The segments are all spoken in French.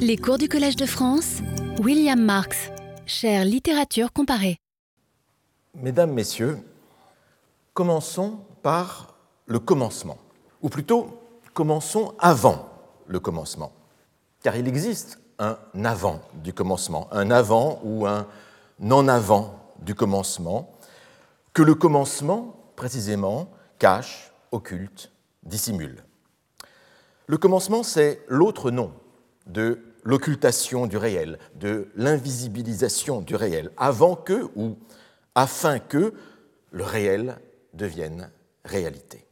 Les cours du Collège de France, William Marx, chère littérature comparée. Mesdames, Messieurs, commençons par le commencement, ou plutôt commençons avant le commencement, car il existe un avant du commencement, un avant ou un non avant du commencement, que le commencement, précisément, cache, occulte, dissimule. Le commencement, c'est l'autre nom de l'occultation du réel, de l'invisibilisation du réel, avant que ou afin que le réel devienne réalité.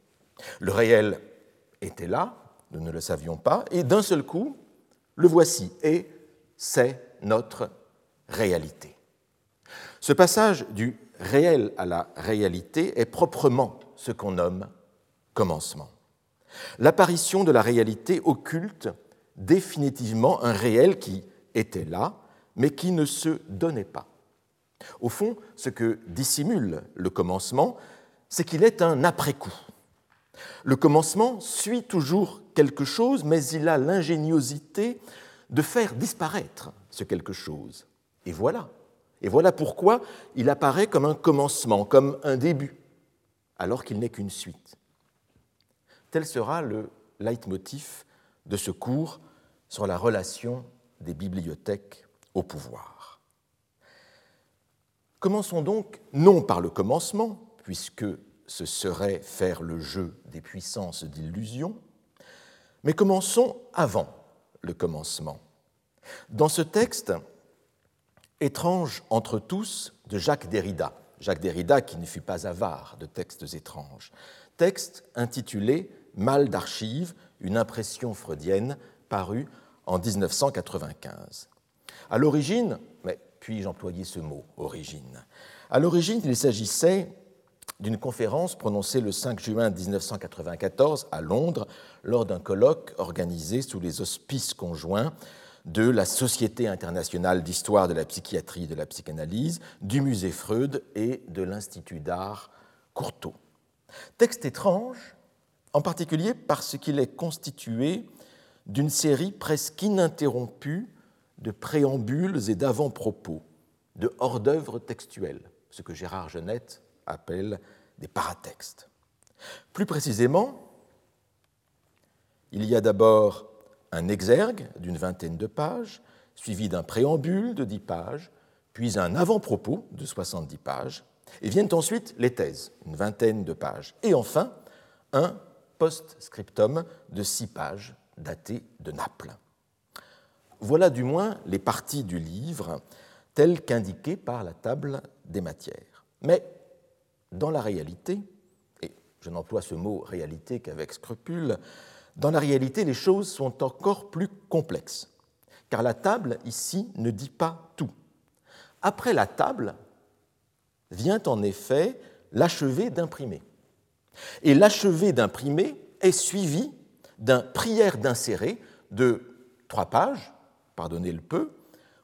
Le réel était là, nous ne le savions pas, et d'un seul coup, le voici, et c'est notre réalité. Ce passage du réel à la réalité est proprement ce qu'on nomme commencement. L'apparition de la réalité occulte définitivement un réel qui était là, mais qui ne se donnait pas. Au fond, ce que dissimule le commencement, c'est qu'il est un après-coup. Le commencement suit toujours quelque chose, mais il a l'ingéniosité de faire disparaître ce quelque chose. Et voilà. Et voilà pourquoi il apparaît comme un commencement, comme un début, alors qu'il n'est qu'une suite. Tel sera le leitmotiv de ce cours sur la relation des bibliothèques au pouvoir. Commençons donc non par le commencement, puisque ce serait faire le jeu des puissances d'illusion, mais commençons avant le commencement. Dans ce texte, Étrange entre tous de Jacques Derrida, Jacques Derrida qui ne fut pas avare de textes étranges, texte intitulé Mal d'archives, une impression freudienne, paru en 1995. À l'origine, mais puis-je employer ce mot, origine? À l'origine, il s'agissait d'une conférence prononcée le 5 juin 1994 à Londres lors d'un colloque organisé sous les auspices conjoints de la Société internationale d'histoire de la psychiatrie et de la psychanalyse, du musée Freud et de l'Institut d'art Courtauld. Texte étrange, en particulier parce qu'il est constitué d'une série presque ininterrompue de préambules et d'avant-propos, de hors-d'œuvre textuels, ce que Gérard Genette appelle des paratextes. Plus précisément, il y a d'abord un exergue d'une vingtaine de pages, suivi d'un préambule de dix pages, puis un avant-propos de 70 pages, et viennent ensuite les thèses, une vingtaine de pages, et enfin un post-scriptum de six pages daté de Naples. Voilà du moins les parties du livre telles qu'indiquées par la table des matières. Mais dans la réalité, et je n'emploie ce mot réalité qu'avec scrupule, dans la réalité, les choses sont encore plus complexes, car la table ici ne dit pas tout. Après la table vient en effet l'achevé d'imprimer. Et l'achevé d'imprimer est suivi d'un prière d'insérer de trois pages, pardonnez le peu,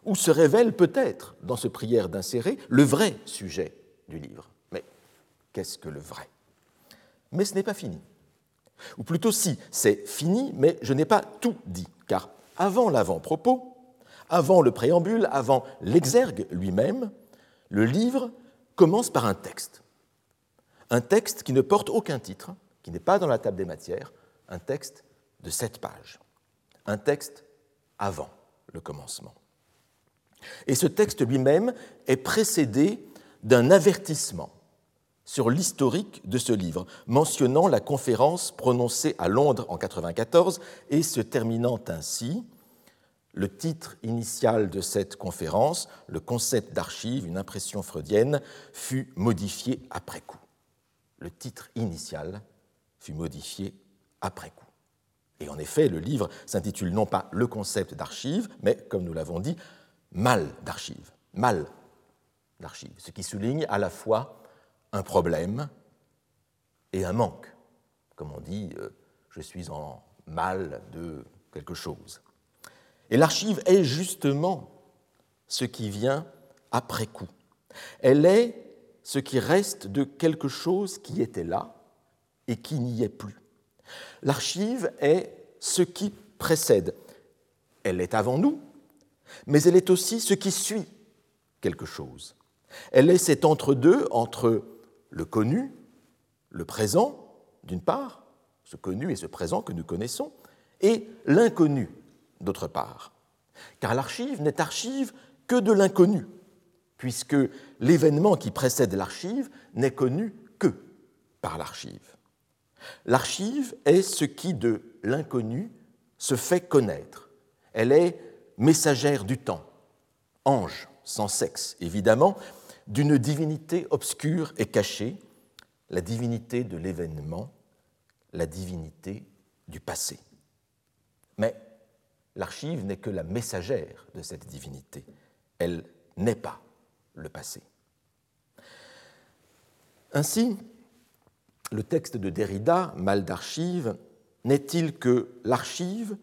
où se révèle peut-être dans ce prière d'insérer le vrai sujet du livre. Mais qu'est-ce que le vrai? Mais ce n'est pas fini. Ou plutôt si, c'est fini, mais je n'ai pas tout dit, car avant l'avant-propos, avant le préambule, avant l'exergue lui-même, le livre commence par un texte. Un texte qui ne porte aucun titre, qui n'est pas dans la table des matières, un texte de sept pages. Un texte avant le commencement. Et ce texte lui-même est précédé d'un avertissement sur l'historique de ce livre, mentionnant la conférence prononcée à Londres en 1994 et se terminant ainsi. Le titre initial de cette conférence, le concept d'archive, une impression freudienne, fut modifié après coup. Le titre initial fut modifié après coup. Et en effet, le livre s'intitule non pas Le concept d'archive, mais, comme nous l'avons dit, Mal d'archive. Mal d'archive, ce qui souligne à la fois un problème et un manque. Comme on dit, euh, je suis en mal de quelque chose. Et l'archive est justement ce qui vient après coup. Elle est ce qui reste de quelque chose qui était là et qui n'y est plus. L'archive est ce qui précède. elle est avant nous, mais elle est aussi ce qui suit quelque chose. Elle est cet entre-deux entre le connu, le présent, d'une part, ce connu et ce présent que nous connaissons, et l'inconnu, d'autre part. Car l'archive n'est archive que de l'inconnu, puisque l'événement qui précède l'archive n'est connu que par l'archive. L'archive est ce qui, de l'inconnu, se fait connaître. Elle est messagère du temps, ange sans sexe, évidemment, d'une divinité obscure et cachée, la divinité de l'événement, la divinité du passé. Mais l'archive n'est que la messagère de cette divinité. Elle n'est pas le passé. Ainsi, le texte de Derrida, Mal d'archive, n'est-il que l'archive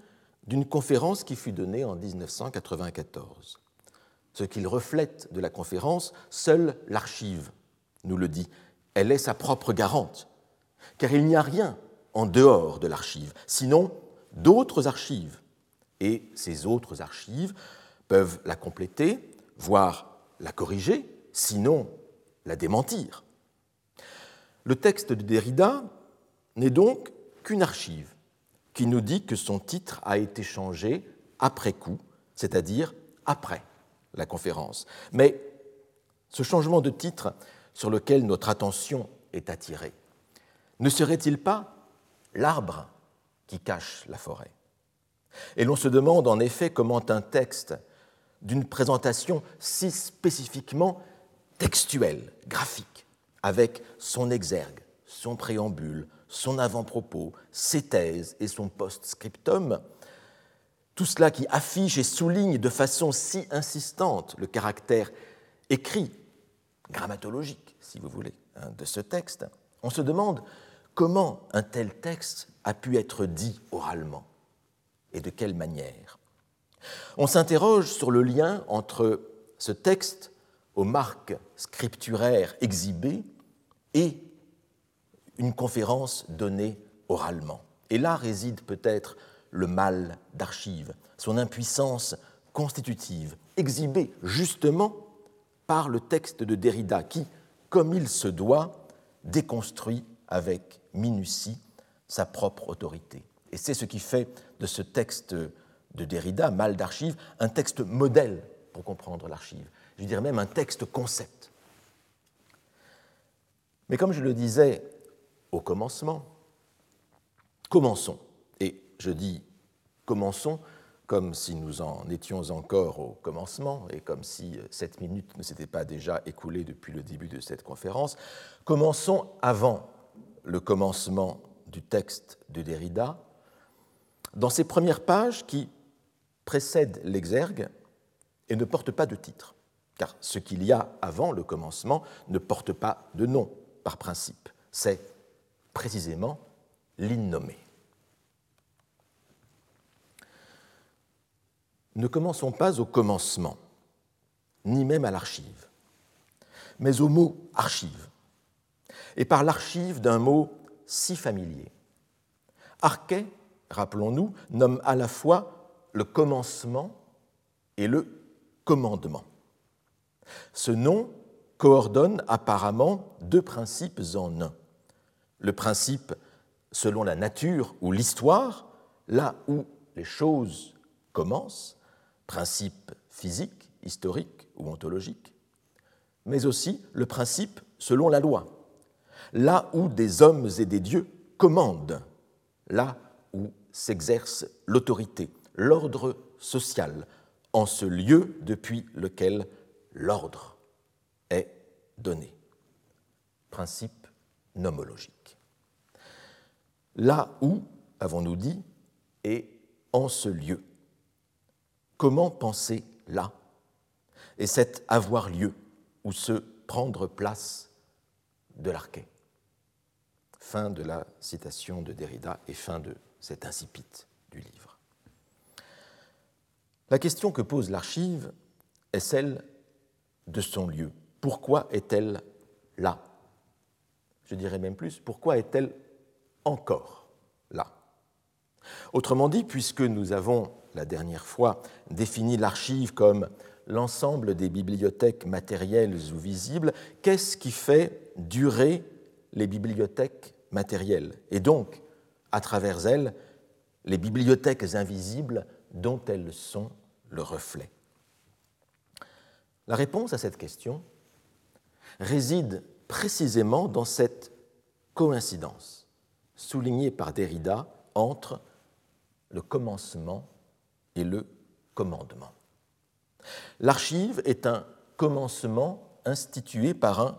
d'une conférence qui fut donnée en 1994 Ce qu'il reflète de la conférence, seule l'archive nous le dit. Elle est sa propre garante, car il n'y a rien en dehors de l'archive, sinon d'autres archives. Et ces autres archives peuvent la compléter, voire la corriger, sinon la démentir. Le texte de Derrida n'est donc qu'une archive qui nous dit que son titre a été changé après coup, c'est-à-dire après la conférence. Mais ce changement de titre sur lequel notre attention est attirée, ne serait-il pas l'arbre qui cache la forêt? Et l'on se demande en effet comment un texte d'une présentation si spécifiquement textuelle, graphique, avec son exergue, son préambule, son avant-propos, ses thèses et son post-scriptum, tout cela qui affiche et souligne de façon si insistante le caractère écrit, grammatologique, si vous voulez, hein, de ce texte, on se demande comment un tel texte a pu être dit oralement et de quelle manière. On s'interroge sur le lien entre ce texte aux marques scripturaires exhibées et une conférence donnée oralement. Et là réside peut-être le mal d'archive, son impuissance constitutive, exhibée justement par le texte de Derrida qui, comme il se doit, déconstruit avec minutie sa propre autorité. Et c'est ce qui fait de ce texte de Derrida, Mal d'archive, un texte modèle pour comprendre l'archive. Je dirais même un texte concept. Mais comme je le disais au commencement, commençons. Et je dis commençons comme si nous en étions encore au commencement et comme si sept minutes ne s'étaient pas déjà écoulées depuis le début de cette conférence. Commençons avant le commencement du texte de Derrida, dans ces premières pages qui précèdent l'exergue et ne portent pas de titre, car ce qu'il y a avant le commencement ne porte pas de nom par principe. C'est précisément l'innommé. Ne commençons pas au commencement, ni même à l'archive, mais au mot archive, et par l'archive d'un mot si familier. Arquet, rappelons-nous, nomme à la fois le commencement et le commandement. Ce nom coordonne apparemment deux principes en un. Le principe selon la nature ou l'histoire, là où les choses commencent, principe physique, historique ou ontologique, mais aussi le principe selon la loi, là où des hommes et des dieux commandent, là où s'exerce l'autorité, l'ordre social, en ce lieu depuis lequel l'ordre est donné. Principe nomologique là où, avons-nous dit, et en ce lieu. Comment penser là Et cet avoir lieu ou se prendre place de l'archet. Fin de la citation de Derrida et fin de cet incipit du livre. La question que pose l'archive est celle de son lieu. Pourquoi est-elle là? Je dirais même plus, pourquoi est-elle encore là? Autrement dit, puisque nous avons la dernière fois, défini l'archive comme l'ensemble des bibliothèques matérielles ou visibles, qu'est-ce qui fait durer les bibliothèques matérielles? Et donc, à travers elles, les bibliothèques invisibles dont elles sont le reflet La réponse à cette question réside précisément dans cette coïncidence soulignée par Derrida entre le commencement et le commandement. L'archive est un commencement institué par un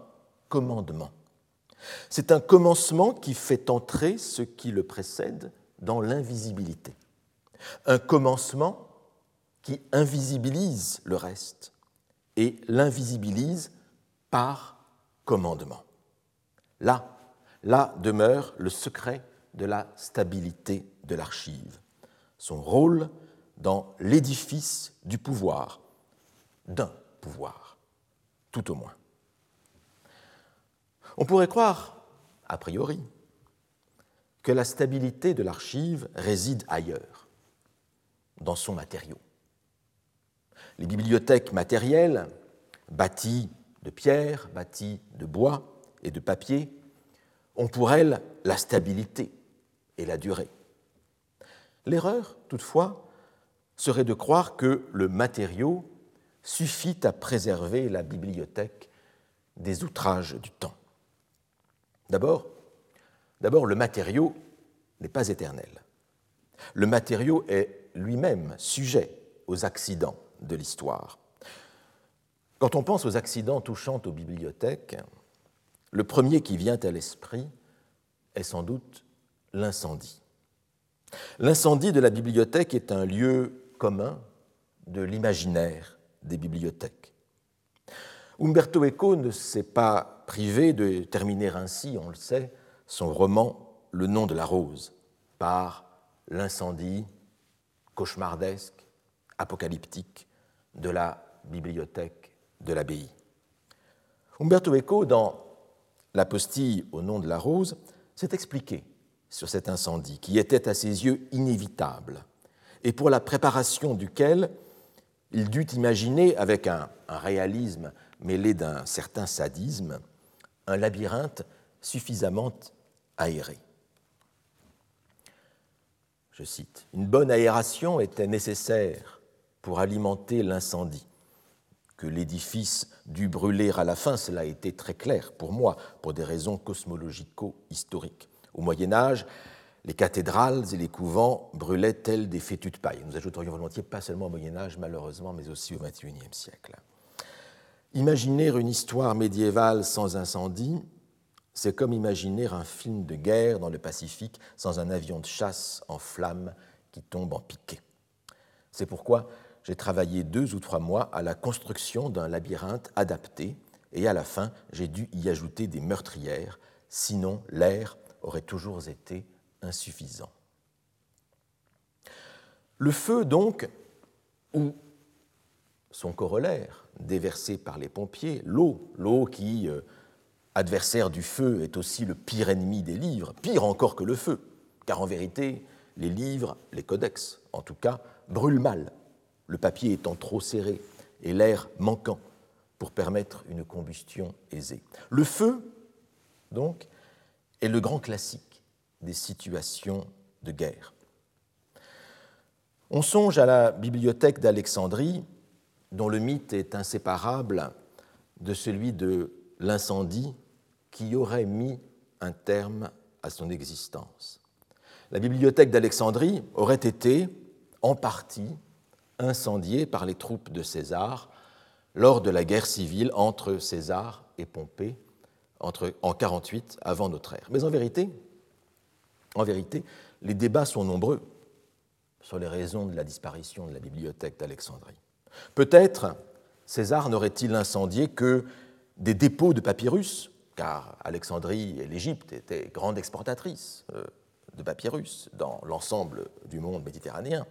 commandement. C'est un commencement qui fait entrer ce qui le précède dans l'invisibilité. Un commencement qui invisibilise le reste et l'invisibilise par commandement. Là, là demeure le secret de la stabilité de l'archive, son rôle dans l'édifice du pouvoir, d'un pouvoir, tout au moins. On pourrait croire, a priori, que la stabilité de l'archive réside ailleurs, dans son matériau. Les bibliothèques matérielles, bâties de pierre, bâties de bois et de papier, ont pour elles la stabilité et la durée. L'erreur, toutefois, serait de croire que le matériau suffit à préserver la bibliothèque des outrages du temps. D'abord, d'abord le matériau n'est pas éternel. Le matériau est lui-même sujet aux accidents de l'histoire. Quand on pense aux accidents touchant aux bibliothèques, le premier qui vient à l'esprit est sans doute l'incendie. L'incendie de la bibliothèque est un lieu commun de l'imaginaire des bibliothèques. Umberto Eco ne s'est pas privé de terminer ainsi, on le sait, son roman Le nom de la rose, par l'incendie cauchemardesque, apocalyptique de la bibliothèque de l'abbaye. Umberto Eco, dans La postille au nom de la rose, s'est expliqué sur cet incendie qui était à ses yeux inévitable et pour la préparation duquel il dut imaginer, avec un, réalisme mêlé d'un certain sadisme, un labyrinthe suffisamment aéré. Je cite, Une bonne aération était nécessaire pour alimenter l'incendie. Que l'édifice dut brûler à la fin, cela a été très clair pour moi, pour des raisons cosmologico-historiques. Au Moyen Âge, les cathédrales et les couvents brûlaient tels des fétus de paille. Nous ajouterions volontiers pas seulement au Moyen Âge, malheureusement, mais aussi au XXIe siècle. Imaginer une histoire médiévale sans incendie, c'est comme imaginer un film de guerre dans le Pacifique sans un avion de chasse en flammes qui tombe en piqué. C'est pourquoi j'ai travaillé deux ou trois mois à la construction d'un labyrinthe adapté et à la fin j'ai dû y ajouter des meurtrières, sinon l'air aurait toujours été insuffisant. Le feu, donc, ou son corollaire, déversé par les pompiers, l'eau, l'eau qui, euh, adversaire du feu, est aussi le pire ennemi des livres, pire encore que le feu, car en vérité, les livres, les codex en tout cas, brûlent mal, le papier étant trop serré et l'air manquant pour permettre une combustion aisée. Le feu, donc, est le grand classique des situations de guerre. On songe à la bibliothèque d'Alexandrie, dont le mythe est inséparable de celui de l'incendie qui aurait mis un terme à son existence. La bibliothèque d'Alexandrie aurait été, en partie, incendiée par les troupes de César lors de la guerre civile entre César et Pompée entre, en 48 avant notre ère. Mais en vérité, en vérité, les débats sont nombreux sur les raisons de la disparition de la bibliothèque d'Alexandrie. Peut-être César n'aurait-il incendié que des dépôts de papyrus, car Alexandrie et l'Égypte étaient grandes exportatrices euh, de papyrus dans l'ensemble du monde méditerranéen.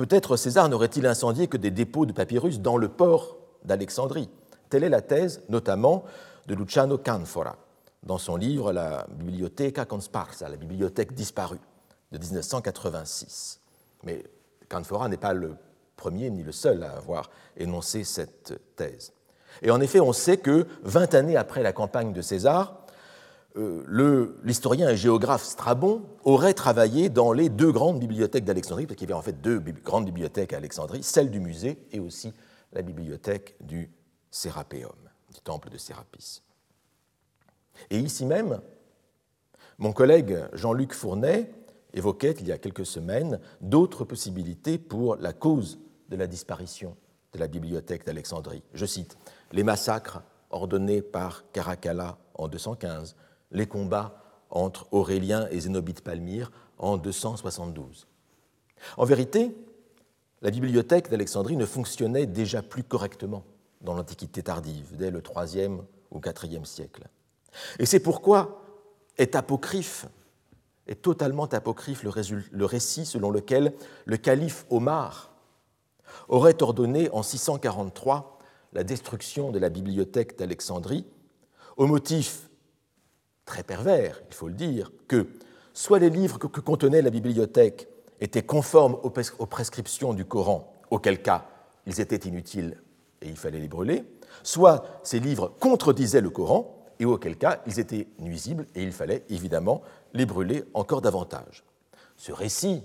Peut-être César n'aurait-il incendié que des dépôts de papyrus dans le port d'Alexandrie. Telle est la thèse notamment de Luciano Canfora, dans son livre La Biblioteca Consparsa, la bibliothèque disparue, de 1986. Mais Canfora n'est pas le premier ni le seul à avoir énoncé cette thèse. Et en effet, on sait que 20 années après la campagne de César, l'historien et géographe Strabon aurait travaillé dans les deux grandes bibliothèques d'Alexandrie, parce qu'il y avait en fait deux grandes bibliothèques à Alexandrie, celle du musée et aussi la bibliothèque du Sérapéum, du temple de Sérapis. Et ici même, mon collègue Jean-Luc Fournet évoquait il y a quelques semaines d'autres possibilités pour la cause de la disparition de la bibliothèque d'Alexandrie. Je cite les massacres ordonnés par Caracalla en 215, les combats entre Aurélien et Zénobite Palmyre en 272. En vérité, la bibliothèque d'Alexandrie ne fonctionnait déjà plus correctement dans l'Antiquité tardive, dès le IIIe ou IVe siècle. Et c'est pourquoi est apocryphe, est totalement apocryphe le, récit selon lequel le calife Omar aurait ordonné en 643 la destruction de la bibliothèque d'Alexandrie au motif très pervers, il faut le dire, que soit les livres que, contenait la bibliothèque étaient conformes aux, prescriptions du Coran, auquel cas ils étaient inutiles et il fallait les brûler, soit ces livres contredisaient le Coran, et auquel cas ils étaient nuisibles et il fallait évidemment les brûler encore davantage. Ce récit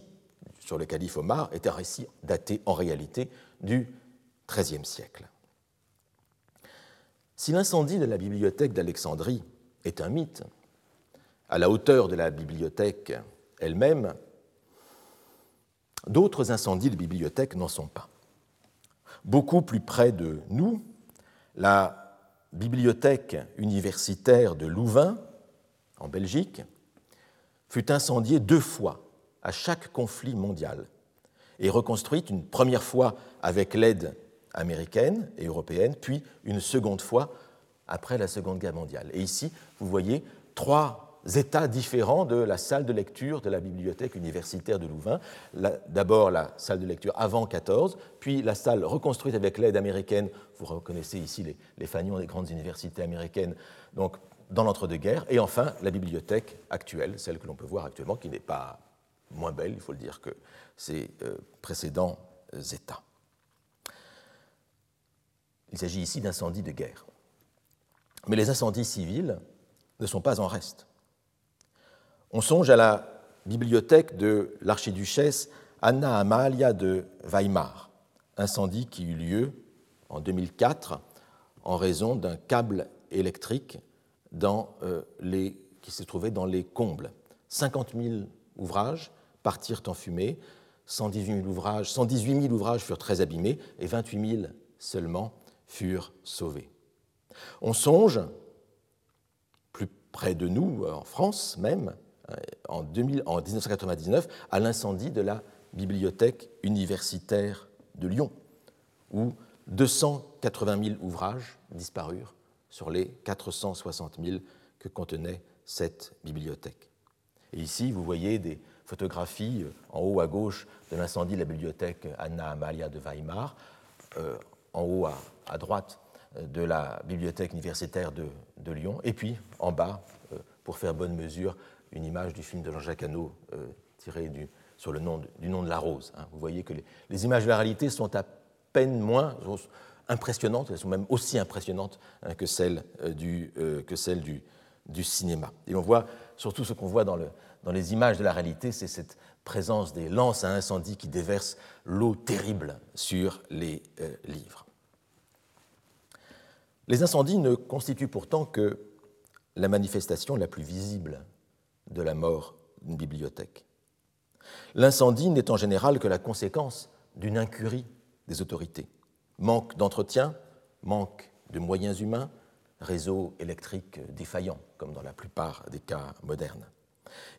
sur le calife Omar est un récit daté en réalité du XIIIe siècle. Si l'incendie de la bibliothèque d'Alexandrie est un mythe, à la hauteur de la bibliothèque elle-même, d'autres incendies de bibliothèques n'en sont pas. Beaucoup plus près de nous, la bibliothèque universitaire de Louvain, en Belgique, fut incendiée deux fois à chaque conflit mondial et reconstruite une première fois avec l'aide américaine et européenne, puis une seconde fois après la Seconde Guerre mondiale. Et ici, vous voyez trois états différents de la salle de lecture de la bibliothèque universitaire de Louvain. D'abord la salle de lecture avant 14, puis la salle reconstruite avec l'aide américaine. Vous reconnaissez ici les, les fanions des grandes universités américaines, donc dans l'entre-deux-guerres, et enfin la bibliothèque actuelle, celle que l'on peut voir actuellement, qui n'est pas moins belle, il faut le dire, que ces euh, précédents états. Il s'agit ici d'incendies de guerre. Mais les incendies civils ne sont pas en reste. On songe à la bibliothèque de l'archiduchesse Anna Amalia de Weimar, incendie qui eut lieu en 2004 en raison d'un câble électrique euh, qui se trouvait dans les combles. 50 000 ouvrages partirent en fumée, 118 000 ouvrages, 118 000 ouvrages furent très abîmés et 28 000 seulement furent sauvés. On songe, plus près de nous, en France même, en, 1999 à l'incendie de la bibliothèque universitaire de Lyon, où 280 000 ouvrages disparurent sur les 460 000 que contenait cette bibliothèque. Et ici, vous voyez des photographies euh, en haut à gauche de l'incendie de la bibliothèque Anna Amalia de Weimar, euh, en haut à, droite euh, de la bibliothèque universitaire de, Lyon, et puis en bas, pour faire bonne mesure, une image du film de Jean-Jacques Hano euh, tiré du, sur le nom du nom de la rose. Hein. Vous voyez que les, images de la réalité sont à peine moins impressionnantes, elles sont même aussi impressionnantes hein, que celles, euh, du, euh, que du, du, cinéma. Et on voit surtout ce qu'on voit dans, le, dans, les images de la réalité, c'est cette présence des lances à incendie qui déversent l'eau terrible sur les livres. Les incendies ne constituent pourtant que la manifestation la plus visible de la mort d'une bibliothèque. L'incendie n'est en général que la conséquence d'une incurie des autorités. Manque d'entretien, manque de moyens humains, réseau électrique défaillant, comme dans la plupart des cas modernes.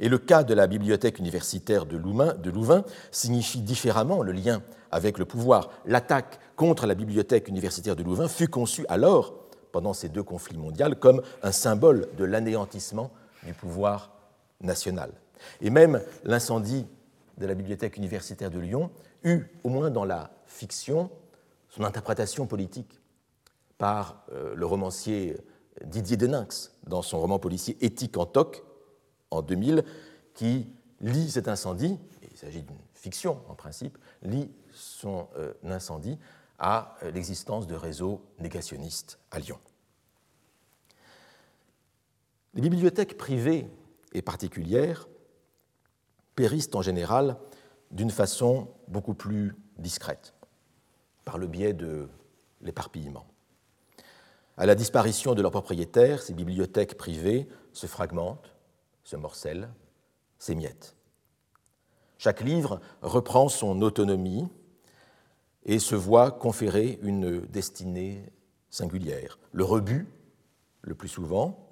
Et le cas de la bibliothèque universitaire de Louvain, signifie différemment le lien avec le pouvoir. L'attaque contre la bibliothèque universitaire de Louvain fut conçue alors, pendant ces deux conflits mondiaux, comme un symbole de l'anéantissement du pouvoir nationale. Et même l'incendie de la bibliothèque universitaire de Lyon eut, au moins dans la fiction, son interprétation politique par euh, le romancier Didier Deninx dans son roman policier Éthique en toc en 2000, qui lit cet incendie, il s'agit d'une fiction en principe, lie son euh, incendie à l'existence de réseaux négationnistes à Lyon. Les bibliothèques privées et particulières périssent en général d'une façon beaucoup plus discrète, par le biais de l'éparpillement. À la disparition de leurs propriétaires, ces bibliothèques privées se fragmentent, se morcellent, s'émiettent. Chaque livre reprend son autonomie et se voit conférer une destinée singulière. Le rebut, le plus souvent,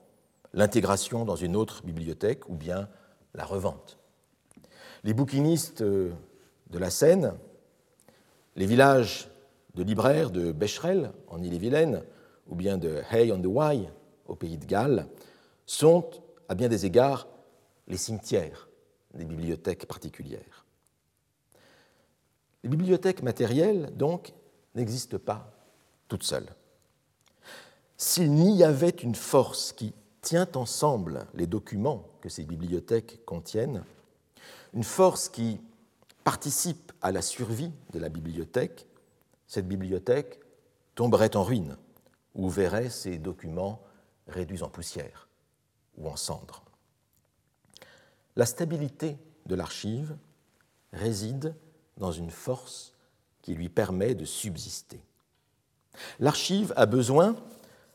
l'intégration dans une autre bibliothèque ou bien la revente. Les bouquinistes de la Seine, les villages de libraires de Becherel en Ille-et-Vilaine ou bien de Hay on the Wye au pays de Galles sont à bien des égards les cimetières des bibliothèques particulières. Les bibliothèques matérielles, donc, n'existent pas toutes seules. S'il n'y avait une force qui tient ensemble les documents que ces bibliothèques contiennent, une force qui participe à la survie de la bibliothèque, cette bibliothèque tomberait en ruine ou verrait ses documents réduits en poussière en cendres. La stabilité de l'archive réside dans une force qui lui permet de subsister. L'archive a besoin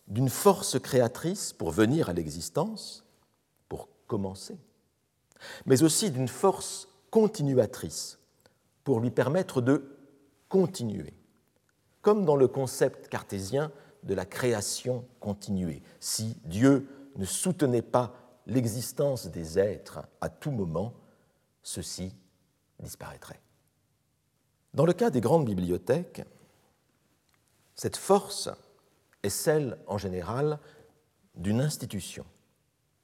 d'une force créatrice pour venir à l'existence, pour commencer, mais aussi d'une force continuatrice pour lui permettre de continuer, comme dans le concept cartésien de la création continuée. Si Dieu ne soutenait pas l'existence des êtres à tout moment, ceux-ci disparaîtraient. Dans le cas des grandes bibliothèques, cette force est celle, en général, d'une institution,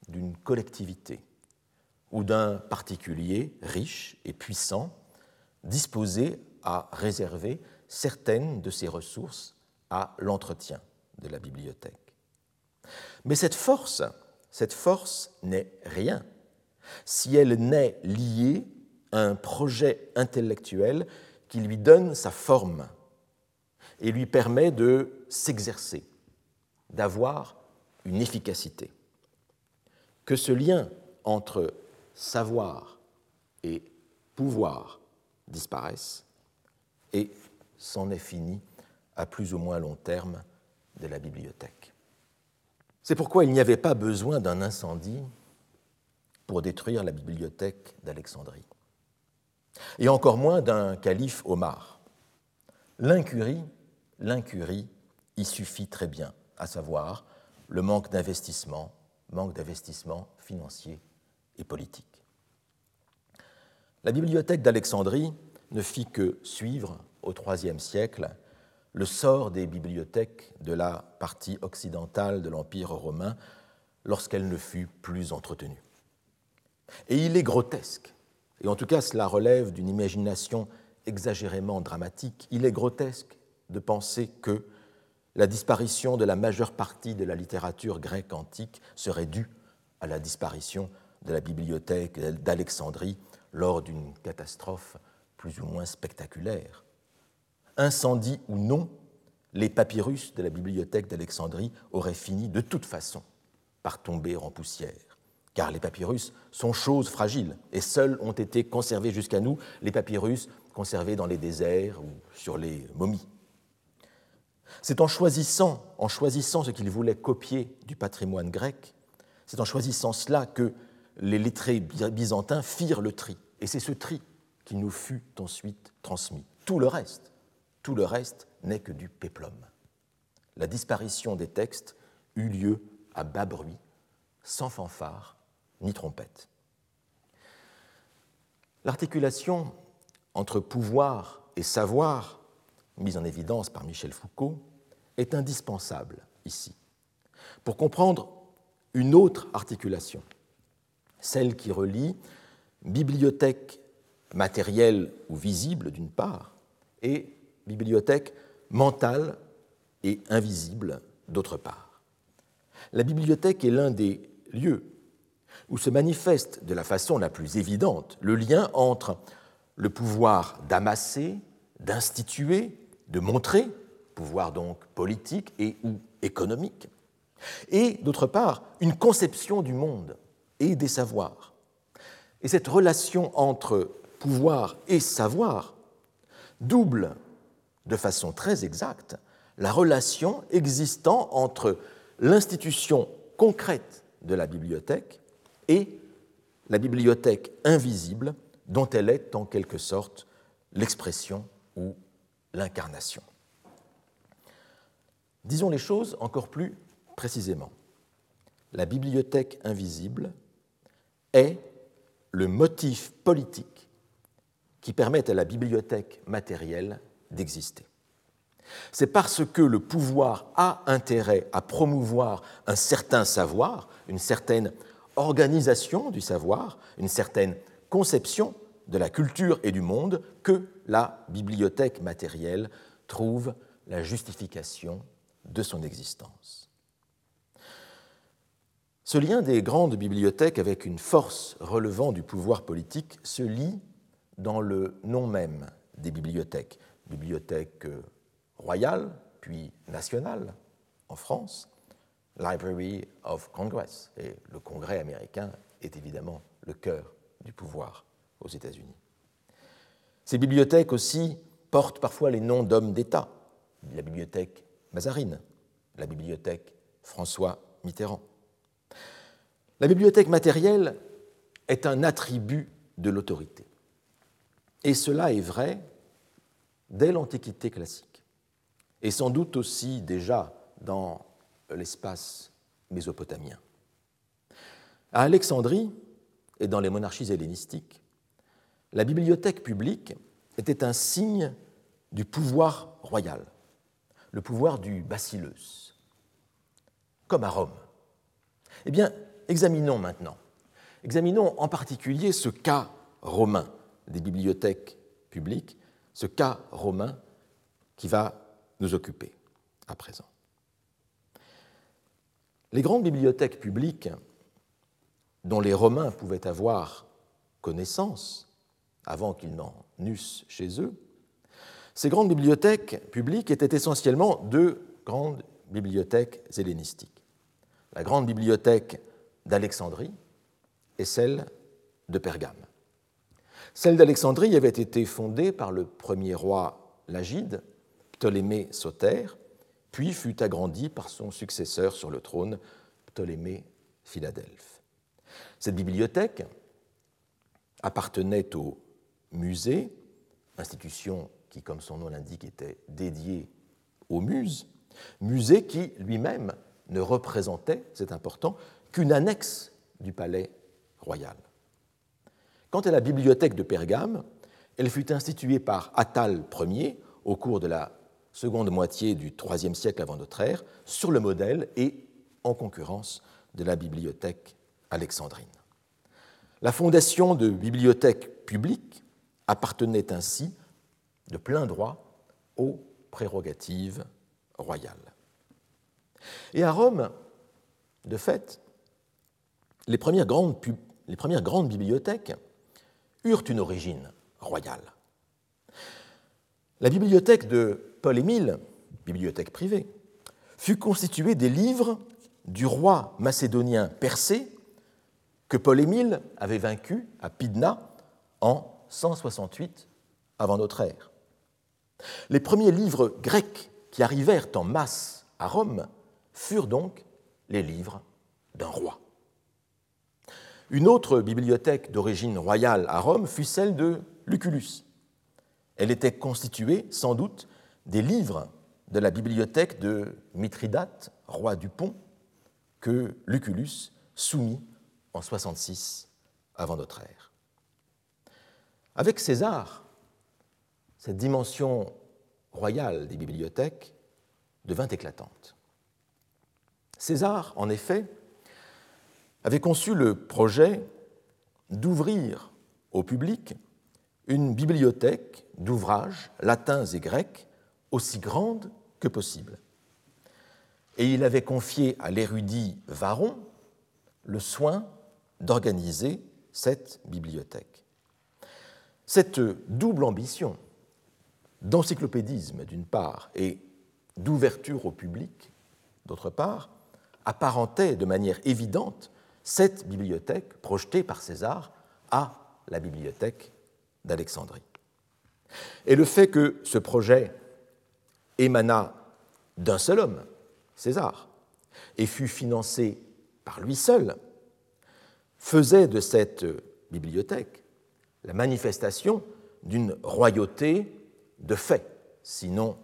d'une collectivité ou d'un particulier riche et puissant disposé à réserver certaines de ses ressources à l'entretien de la bibliothèque. Mais cette force cette force n'est rien si elle n'est liée à un projet intellectuel qui lui donne sa forme et lui permet de s'exercer, d'avoir une efficacité. Que ce lien entre savoir et pouvoir disparaisse et c'en est fini à plus ou moins long terme de la bibliothèque. C'est pourquoi il n'y avait pas besoin d'un incendie pour détruire la bibliothèque d'Alexandrie, et encore moins d'un calife Omar. L'incurie, l'incurie y suffit très bien, à savoir le manque d'investissement, manque d'investissement financier et politique. La bibliothèque d'Alexandrie ne fit que suivre au IIIe siècle le sort des bibliothèques de la partie occidentale de l'Empire romain lorsqu'elle ne fut plus entretenue. Et il est grotesque, et en tout cas cela relève d'une imagination exagérément dramatique, il est grotesque de penser que la disparition de la majeure partie de la littérature grecque antique serait due à la disparition de la bibliothèque d'Alexandrie lors d'une catastrophe plus ou moins spectaculaire incendie ou non, les papyrus de la bibliothèque d'Alexandrie auraient fini de toute façon par tomber en poussière. Car les papyrus sont choses fragiles et seuls ont été conservés jusqu'à nous les papyrus conservés dans les déserts ou sur les momies. C'est en choisissant, en choisissant ce qu'ils voulaient copier du patrimoine grec, c'est en choisissant cela que les lettrés byzantins firent le tri. Et c'est ce tri qui nous fut ensuite transmis. Tout le reste tout le reste n'est que du péplum. La disparition des textes eut lieu à bas bruit, sans fanfare ni trompette. L'articulation entre pouvoir et savoir, mise en évidence par Michel Foucault, est indispensable ici, pour comprendre une autre articulation, celle qui relie bibliothèque matérielle ou visible d'une part et bibliothèque mentale et invisible d'autre part. La bibliothèque est l'un des lieux où se manifeste de la façon la plus évidente le lien entre le pouvoir d'amasser, d'instituer, de montrer, pouvoir donc politique et ou économique, et d'autre part une conception du monde et des savoirs. Et cette relation entre pouvoir et savoir double de façon très exacte la relation existant entre l'institution concrète de la bibliothèque et la bibliothèque invisible dont elle est en quelque sorte l'expression ou l'incarnation. Disons les choses encore plus précisément. La bibliothèque invisible est le motif politique qui permet à la bibliothèque matérielle C'est parce que le pouvoir a intérêt à promouvoir un certain savoir, une certaine organisation du savoir, une certaine conception de la culture et du monde que la bibliothèque matérielle trouve la justification de son existence. Ce lien des grandes bibliothèques avec une force relevant du pouvoir politique se lie dans le nom même des bibliothèques, bibliothèque royale, puis nationale en France, Library of Congress, et le Congrès américain est évidemment le cœur du pouvoir aux États-Unis. Ces bibliothèques aussi portent parfois les noms d'hommes d'État, la bibliothèque Mazarine, la bibliothèque François Mitterrand. La bibliothèque matérielle est un attribut de l'autorité. Et cela est vrai dès l'Antiquité classique, et sans doute aussi déjà dans l'espace mésopotamien. À Alexandrie et dans les monarchies hellénistiques, la bibliothèque publique était un signe du pouvoir royal, le pouvoir du basileus, comme à Rome. Eh bien, examinons maintenant, examinons en particulier ce cas romain des bibliothèques publiques, ce cas romain qui va nous occuper à présent. Les grandes bibliothèques publiques dont les Romains pouvaient avoir connaissance avant qu'ils n'en eussent chez eux, ces grandes bibliothèques publiques étaient essentiellement deux grandes bibliothèques hellénistiques. La grande bibliothèque d'Alexandrie et celle de Pergame. Celle d'Alexandrie avait été fondée par le premier roi Lagide, Ptolémée Soter, puis fut agrandie par son successeur sur le trône, Ptolémée Philadelphe. Cette bibliothèque appartenait au musée, institution qui, comme son nom l'indique, était dédiée aux muses, musée qui lui-même ne représentait, c'est important, qu'une annexe du palais royal. Quant à la bibliothèque de Pergame, elle fut instituée par Attal Ier au cours de la seconde moitié du IIIe siècle avant notre ère, sur le modèle et en concurrence de la bibliothèque alexandrine. La fondation de bibliothèques publiques appartenait ainsi de plein droit aux prérogatives royales. Et à Rome, de fait, les premières grandes, les premières grandes bibliothèques eurent une origine royale. La bibliothèque de Paul-Émile, bibliothèque privée, fut constituée des livres du roi macédonien Persée que Paul-Émile avait vaincu à Pydna en 168 avant notre ère. Les premiers livres grecs qui arrivèrent en masse à Rome furent donc les livres d'un roi. Une autre bibliothèque d'origine royale à Rome fut celle de Lucullus. Elle était constituée sans doute des livres de la bibliothèque de Mithridate, roi du Pont, que Lucullus soumit en 66 avant notre ère. Avec César, cette dimension royale des bibliothèques devint éclatante. César, en effet, avait conçu le projet d'ouvrir au public une bibliothèque d'ouvrages latins et grecs aussi grande que possible. Et il avait confié à l'érudit Varon le soin d'organiser cette bibliothèque. Cette double ambition d'encyclopédisme d'une part et d'ouverture au public d'autre part apparentait de manière évidente cette bibliothèque projetée par César à la bibliothèque d'Alexandrie. Et le fait que ce projet émana d'un seul homme, César, et fut financé par lui seul, faisait de cette bibliothèque la manifestation d'une royauté de fait, sinon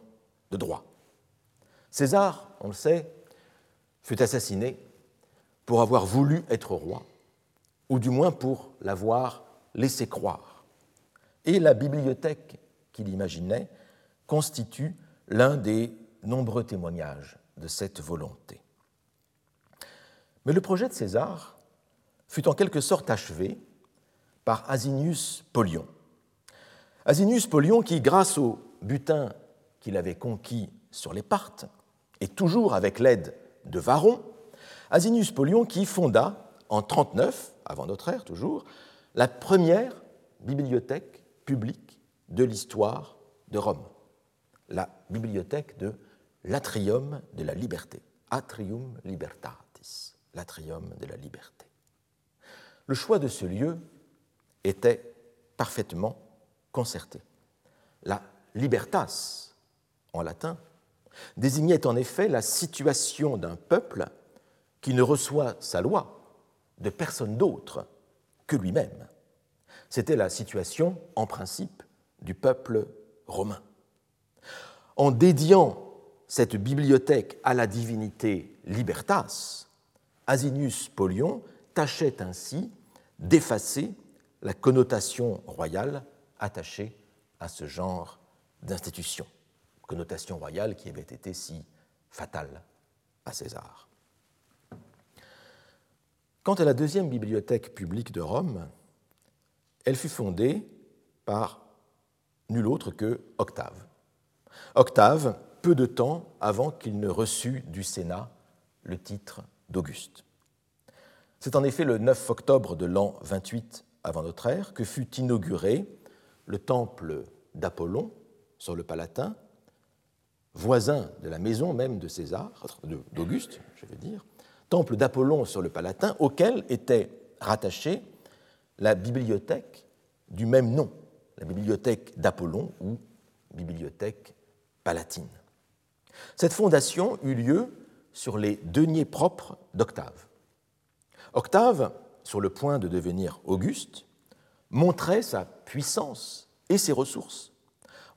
de droit. César, on le sait, fut assassiné pour avoir voulu être roi, ou du moins pour l'avoir laissé croire. Et la bibliothèque qu'il imaginait constitue l'un des nombreux témoignages de cette volonté. Mais le projet de César fut en quelque sorte achevé par Asinius Polion. Asinius Polion qui, grâce au butin qu'il avait conquis sur les Parthes, et toujours avec l'aide de Varron, Asinius Polion qui fonda en 39, avant notre ère toujours, la première bibliothèque publique de l'histoire de Rome, la bibliothèque de l'Atrium de la Liberté, Atrium Libertatis, l'Atrium de la Liberté. Le choix de ce lieu était parfaitement concerté. La libertas, en latin, désignait en effet la situation d'un peuple qui ne reçoit sa loi de personne d'autre que lui-même. C'était la situation, en principe, du peuple romain. En dédiant cette bibliothèque à la divinité Libertas, Asinius Polion tâchait ainsi d'effacer la connotation royale attachée à ce genre d'institution connotation royale qui avait été si fatale à César. Quant à la deuxième bibliothèque publique de Rome, elle fut fondée par nul autre que Octave. Octave, peu de temps avant qu'il ne reçût du Sénat le titre d'Auguste. C'est en effet le 9 octobre de l'an 28 avant notre ère que fut inauguré le temple d'Apollon sur le Palatin, voisin de la maison même de César, d'Auguste, je veux dire, temple d'Apollon sur le Palatin, auquel était rattachée la bibliothèque du même nom, la bibliothèque d'Apollon ou bibliothèque palatine. Cette fondation eut lieu sur les deniers propres d'Octave. Octave, sur le point de devenir Auguste, montrait sa puissance et ses ressources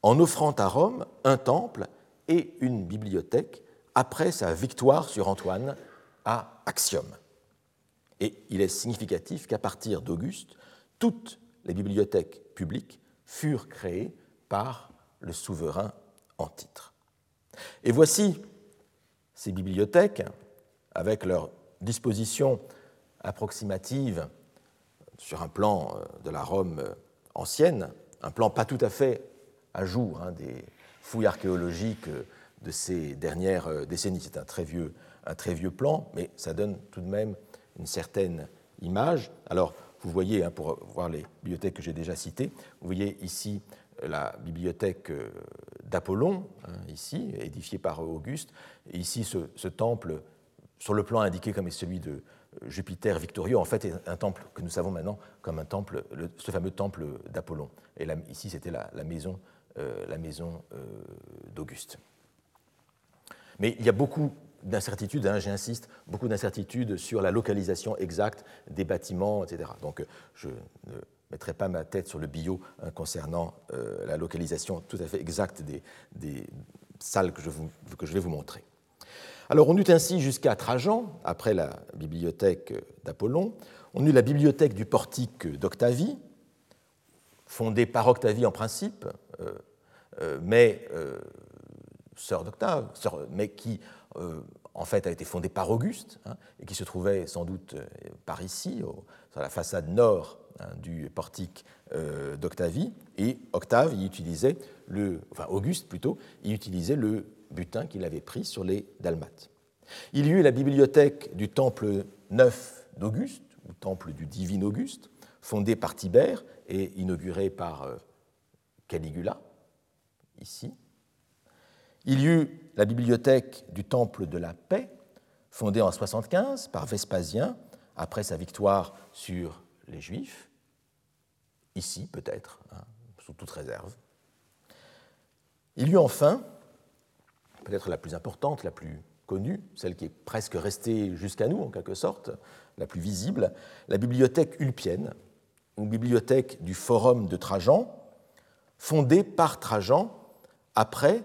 en offrant à Rome un temple et une bibliothèque après sa victoire sur Antoine à Axiom. Et il est significatif qu'à partir d'Auguste, toutes les bibliothèques publiques furent créées par le souverain en titre. Et voici ces bibliothèques, avec leur disposition approximative sur un plan euh, de la Rome euh, ancienne, un plan pas tout à fait à jour hein, des fouilles archéologiques euh, de ces dernières décennies. C'est un très vieux, un très vieux plan, mais ça donne tout de même une certaine image. Alors, vous voyez, hein, pour voir les bibliothèques que j'ai déjà citées, vous voyez ici euh, la bibliothèque d'Apollon, hein, ici, édifiée par Auguste, et ici ce, temple, sur le plan indiqué comme celui de Jupiter victorieux, en fait, est un temple que nous savons maintenant comme un temple, ce fameux temple d'Apollon. Et là, ici, c'était la, la, maison euh, la maison euh, d'Auguste. Mais il y a beaucoup d'incertitudes, hein, j'insiste, beaucoup d'incertitudes sur la localisation exacte des bâtiments, etc. Donc je ne mettrai pas ma tête sur le bio hein, concernant euh, la localisation tout à fait exacte des, salles que je, vais vous montrer. Alors on eut ainsi jusqu'à Trajan, après la bibliothèque d'Apollon, on eut la bibliothèque du portique d'Octavie, fondée par Octavie en principe, euh, euh, mais euh, sœur d'Octave, mais qui en fait a été fondée par Auguste hein, et qui se trouvait sans doute par ici, sur la façade nord hein, du portique d'Octavie. Et Octave y utilisait le, enfin Auguste plutôt, y utilisait le butin qu'il avait pris sur les Dalmates. Il y eut la bibliothèque du temple neuf d'Auguste, ou temple du divin Auguste, fondée par Tibère et inaugurée par euh, Caligula, ici. Il y eut la bibliothèque du Temple de la Paix, fondée en 75 par Vespasien après sa victoire sur les Juifs, ici peut-être, hein, sous toute réserve. Il y eut enfin, peut-être la plus importante, la plus connue, celle qui est presque restée jusqu'à nous en quelque sorte, la plus visible, la bibliothèque ulpienne, une bibliothèque du Forum de Trajan, fondée par Trajan après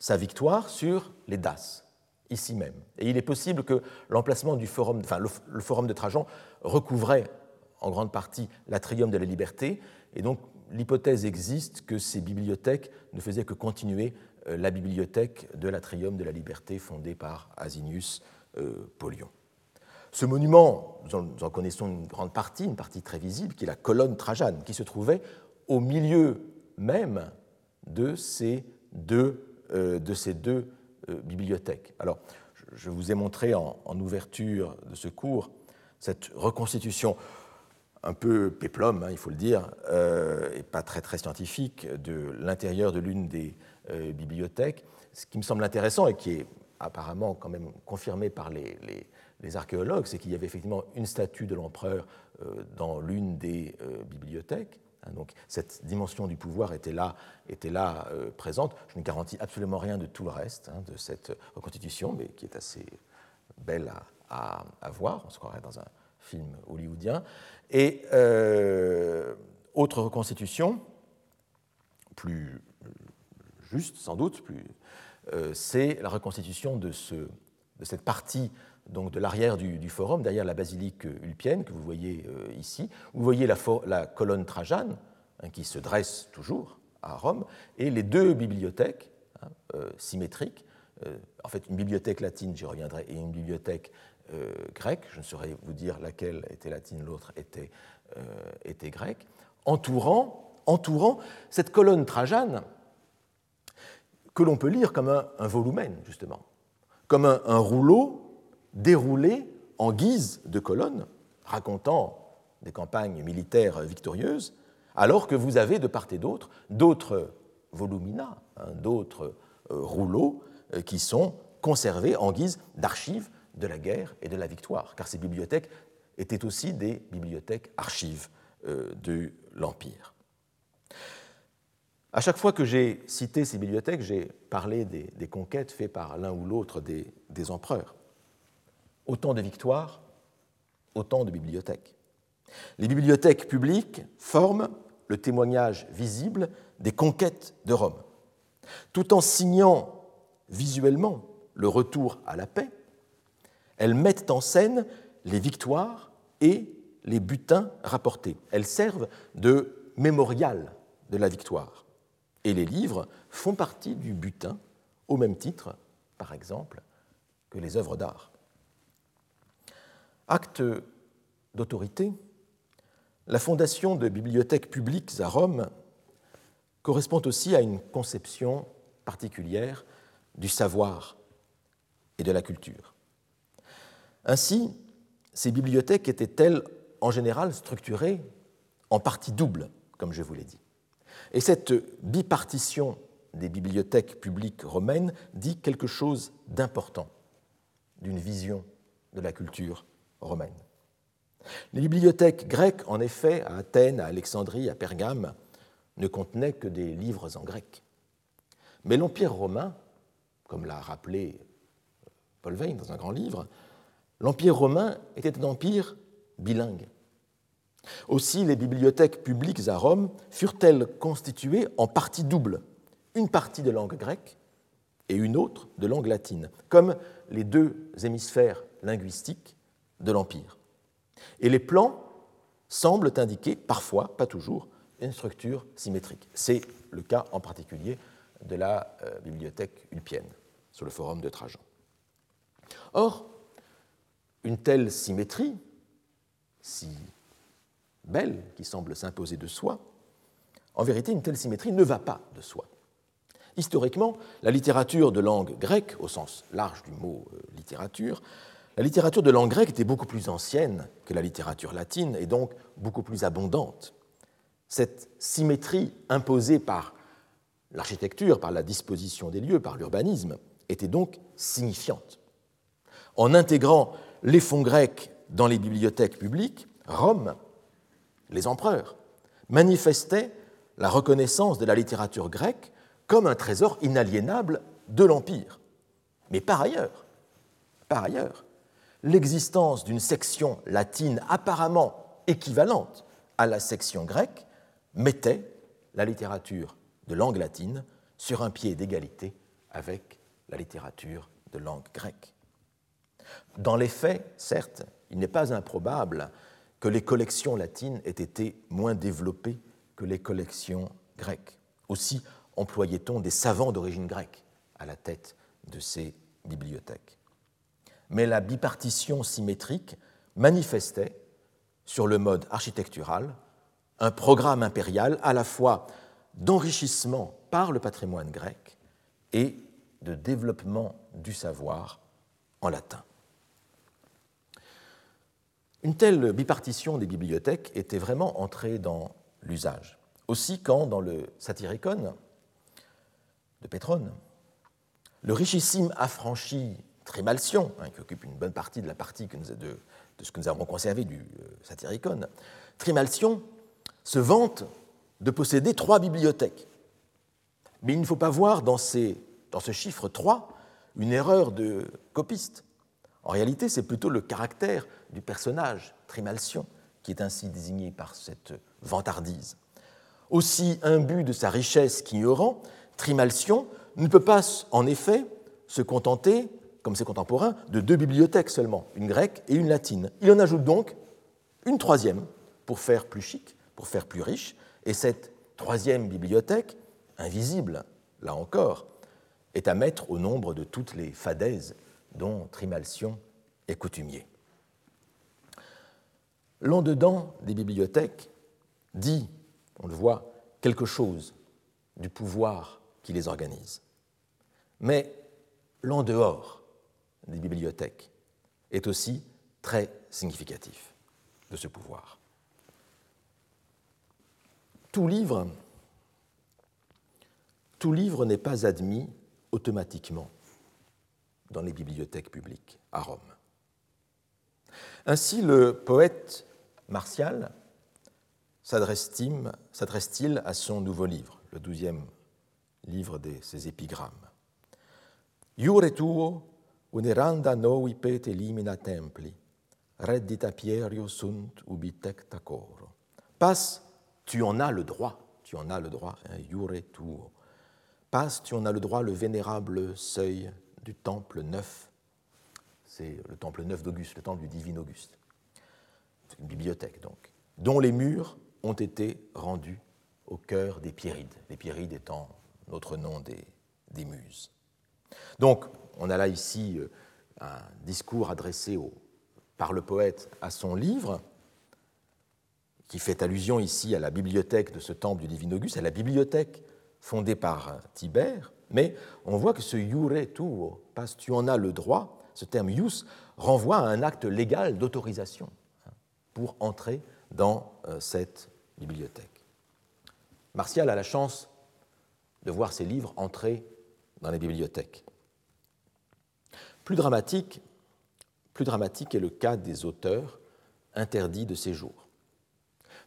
sa victoire sur les Daces, ici même. Et il est possible que l'emplacement du forum, enfin, le, forum de Trajan recouvrait en grande partie l'atrium de la liberté, et donc l'hypothèse existe que ces bibliothèques ne faisaient que continuer euh, la bibliothèque de l'atrium de la liberté fondée par Asinius euh, Polion. Ce monument, nous en connaissons une grande partie, une partie très visible, qui est la colonne trajane, qui se trouvait au milieu même de ces deux, de ces deux bibliothèques. Alors, je vous ai montré en, ouverture de ce cours cette reconstitution un peu péplum, hein, il faut le dire, et pas très très scientifique, de l'intérieur de l'une des euh, bibliothèque. Ce qui me semble intéressant et qui est apparemment quand même confirmé par les, archéologues, c'est qu'il y avait effectivement une statue de l'empereur euh, dans l'une des euh, bibliothèques. Hein, donc cette dimension du pouvoir était là, était là présente. Je ne garantis absolument rien de tout le reste hein, de cette reconstitution, mais qui est assez belle à, voir. On se croirait dans un film hollywoodien. Et autre reconstitution, plus juste sans doute, euh, c'est la reconstitution de, ce, de, cette partie donc de l'arrière du, forum, derrière la basilique ulpienne que vous voyez euh, ici. Vous voyez la, colonne trajane hein, qui se dresse toujours à Rome, et les deux bibliothèques hein, euh, symétriques, en fait une bibliothèque latine, j'y reviendrai, et une bibliothèque grecque, je ne saurais vous dire laquelle était latine, l'autre était, grecque, entourant, entourant cette colonne trajane que l'on peut lire comme un, volumen, justement, comme un, rouleau déroulé en guise de colonne, racontant des campagnes militaires victorieuses, alors que vous avez de part et d'autre d'autres volumina, hein, d'autres euh, rouleaux euh, qui sont conservés en guise d'archives de la guerre et de la victoire, car ces bibliothèques étaient aussi des bibliothèques archives euh, de l'Empire. À chaque fois que j'ai cité ces bibliothèques, j'ai parlé des, conquêtes faites par l'un ou l'autre des, empereurs. Autant de victoires, autant de bibliothèques. Les bibliothèques publiques forment le témoignage visible des conquêtes de Rome. Tout en signant visuellement le retour à la paix, elles mettent en scène les victoires et les butins rapportés. Elles servent de mémorial de la victoire. Et les livres font partie du butin, au même titre, par exemple, que les œuvres d'art. Acte d'autorité, la fondation de bibliothèques publiques à Rome correspond aussi à une conception particulière du savoir et de la culture. Ainsi, ces bibliothèques étaient-elles en général structurées en partie double, comme je vous l'ai dit? Et cette bipartition des bibliothèques publiques romaines dit quelque chose d'important d'une vision de la culture Les bibliothèques grecques, en effet, à Athènes, à Alexandrie, à Pergame, ne contenaient que des livres en grec. Mais l'Empire romain, comme l'a rappelé Paul Veyne dans un grand livre, l'Empire romain était un empire bilingue. Aussi, les bibliothèques publiques à Rome furent-elles constituées en partie double, une partie de langue grecque et une autre de langue latine, comme les deux hémisphères linguistiques de l'Empire. Et les plans semblent indiquer, parfois, pas toujours, une structure symétrique. C'est le cas en particulier de la euh, bibliothèque ulpienne, sur le forum de Trajan. Or, une telle symétrie, si belle qui semble s'imposer de soi, en vérité, une telle symétrie ne va pas de soi. Historiquement, la littérature de langue grecque, au sens large du mot euh, littérature, La littérature de langue grecque était beaucoup plus ancienne que la littérature latine et donc beaucoup plus abondante. Cette symétrie imposée par l'architecture, par la disposition des lieux, par l'urbanisme, était donc signifiante. En intégrant les fonds grecs dans les bibliothèques publiques, Rome, les empereurs, manifestaient la reconnaissance de la littérature grecque comme un trésor inaliénable de l'Empire. Mais par ailleurs, par ailleurs, l'existence d'une section latine apparemment équivalente à la section grecque mettait la littérature de langue latine sur un pied d'égalité avec la littérature de langue grecque. Dans les faits, certes, il n'est pas improbable que les collections latines aient été moins développées que les collections grecques. Aussi employait-on des savants d'origine grecque à la tête de ces bibliothèques. Mais la bipartition symétrique manifestait, sur le mode architectural, un programme impérial à la fois d'enrichissement par le patrimoine grec et de développement du savoir en latin. Une telle bipartition des bibliothèques était vraiment entrée dans l'usage. Aussi quand, dans le Satyricon de Pétrone, le richissime affranchi Trimalcion, hein, qui occupe une bonne partie de la partie de, de, ce que nous avons conservé du euh, Trimalcion se vante de posséder trois bibliothèques. Mais il ne faut pas voir dans, ces, dans ce chiffre 3 une erreur de copiste. En réalité, c'est plutôt le caractère du personnage, Trimalcion, qui est ainsi désigné par cette vantardise. Aussi imbu de sa richesse qu'ignorant, Trimalcion ne peut pas, en effet, se contenter, comme ses contemporains, de deux bibliothèques seulement, une grecque et une latine. Il en ajoute donc une troisième, pour faire plus chic, pour faire plus riche, et cette troisième bibliothèque, invisible, là encore, est à mettre au nombre de toutes les fadaises dont Trimalcion est coutumier. L'en-dedans des bibliothèques dit, on le voit, quelque chose du pouvoir qui les organise. Mais l'en-dehors des bibliothèques est aussi très significatif de ce pouvoir. Tout livre, n'est pas admis automatiquement dans les bibliothèques publiques à Rome. Ainsi, le poète Martial s'adresse-t-il à son nouveau livre, le douzième livre de ses épigrammes. Tuo uneranda novi pete limina templi, reddita pierio sunt ubitecta coro. Passe, tu en as le droit, tu en as le droit, hein, iure tuo. Passe, tu en as le droit, le vénérable seuil du temple neuf. C'est le temple neuf d'Auguste, le temple du divin Auguste. C'est une bibliothèque donc, dont les murs ont été rendus au cœur des Pierrides, les Pierrides étant notre nom des, des muses. Donc, on a là ici euh, un discours adressé par le poète à son livre, qui fait allusion ici à la bibliothèque de ce temple du Divin Auguste, à la bibliothèque fondée par Tibère, mais on voit que ce iure tuo, parce que tu en as le droit, ce terme ius renvoie à un acte légal d'autorisation pour entrer dans euh, cette bibliothèque. Martial a la chance de voir ses livres entrer dans les bibliothèques. Plus dramatique, est le cas des auteurs interdits de séjour,